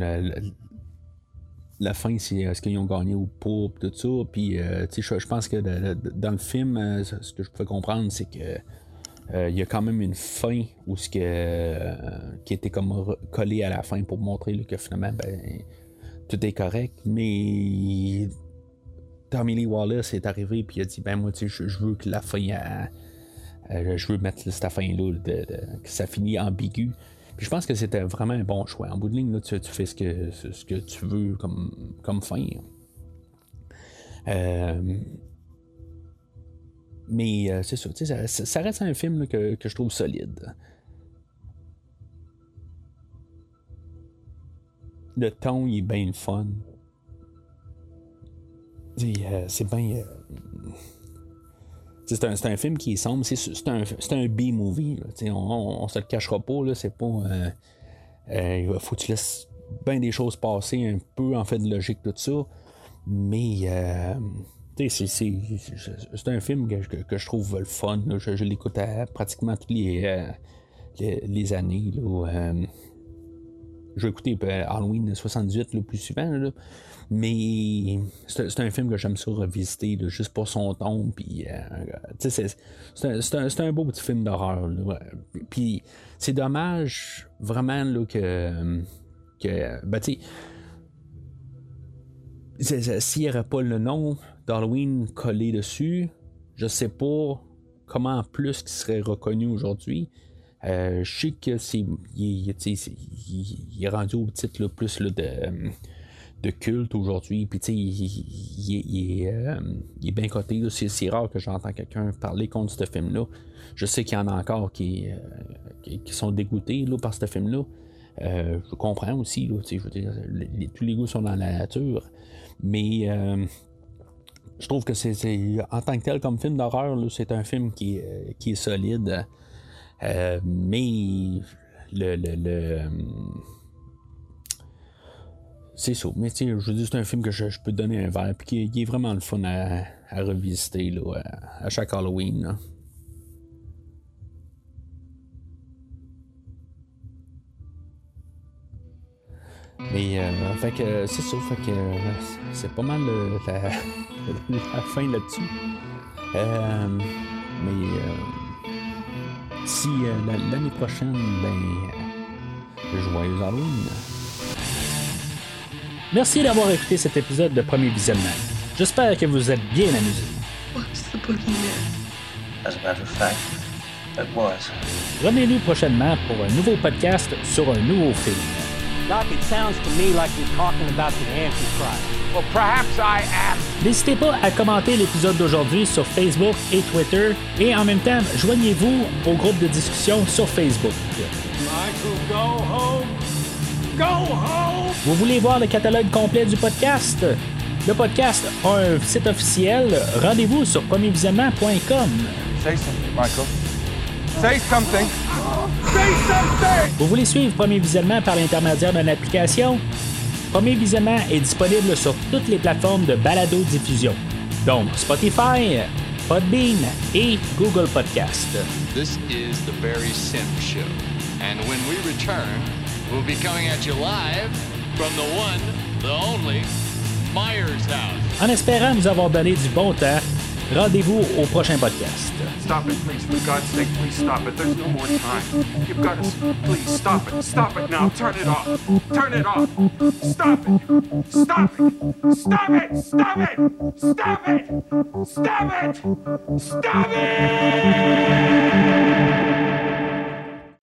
la, fin, c'est ce qu'ils ont gagné ou pas, tout ça. Puis, euh, je, je pense que dans le film, euh, ce que je peux comprendre, c'est que euh, il y a quand même une fin où ce que, qui était comme collé à la fin pour montrer que finalement, ben, tout est correct, mais Tommy Lee Wallace est arrivé puis il a dit ben moi tu sais je, veux que la fin je veux mettre cette fin là que ça finit ambigu puis je pense que c'était vraiment un bon choix en bout de ligne là, tu, fais ce que tu veux comme fin euh, mais euh, c'est ça, ça, reste un film que, que, je trouve solide. le ton, il est bien fun. Euh, c'est bien. Euh, c'est un, film qui est sombre. C'est un, B-movie. On, on, se le cachera pas. C'est pas. Euh, il faut que tu laisses bien des choses passer, un peu en fait de logique, tout ça. Mais. c'est un film que, je trouve le fun. Je, l'écoute pratiquement toutes les, les, années. Là, je vais écouter euh, Halloween 78 le plus souvent, mais c'est un film que j'aime ça revisiter juste pour son ton. Euh, c'est un, beau petit film d'horreur. Puis c'est dommage vraiment là, que, ben, s'il n'y aurait pas le nom d'Halloween collé dessus, je sais pas comment plus qui serait reconnu aujourd'hui. Euh, je sais que c'est il, est rendu au titre plus de, de culte aujourd'hui. Puis il, euh, il, est bien coté. C'est, rare que j'entends quelqu'un parler contre ce film-là. Je sais qu'il y en a encore qui, euh, sont dégoûtés là, par ce film-là. je comprends aussi, je veux dire, tous les goûts sont dans la nature. Mais je trouve que c'est, en tant que tel comme film d'horreur, c'est un film qui, qui est solide. Euh, mais le, le, le c'est ça. Mais tu je veux dire, c'est un film que je, peux donner un verre, puis qui, est vraiment le fun à, revisiter là, à, chaque Halloween. Mais euh, fait que c'est ça, que c'est pas mal la, la, fin là-dessus. Euh, mais euh, si euh, l'année prochaine, ben, joyeux Halloween. Merci d'avoir écouté cet épisode de Premier Visionnement. J'espère que vous êtes bien amusés. Revenez-nous prochainement pour un nouveau podcast sur un nouveau film. The. N'hésitez pas à commenter l'épisode d'aujourd'hui sur Facebook et Twitter et en même temps, joignez-vous au groupe de discussion sur Facebook. Michael, go home. Go home. Vous voulez voir le catalogue complet du podcast? Le podcast a un site officiel. Rendez-vous sur premiervisionnement.com. Say something, Michael. Say something. Say something. Vous voulez suivre Premier Visionnement par l'intermédiaire d'une application? Premier Visionnement est disponible sur toutes les plateformes de balado-diffusion, donc Spotify, Podbean et Google Podcast. This is the Barry Sim Show. And when we return, we'll be coming at you live from the one, the only, Myers House. En espérant nous avoir donné du bon temps, rendez-vous au prochain podcast. Stop it, please. For God's sake, please stop it. There's no more time. You've got to. Please stop it. Stop it now. Turn it off. Turn it off. Stop it. Stop it. Stop it. Stop it. Stop it. Stop it. Stop it.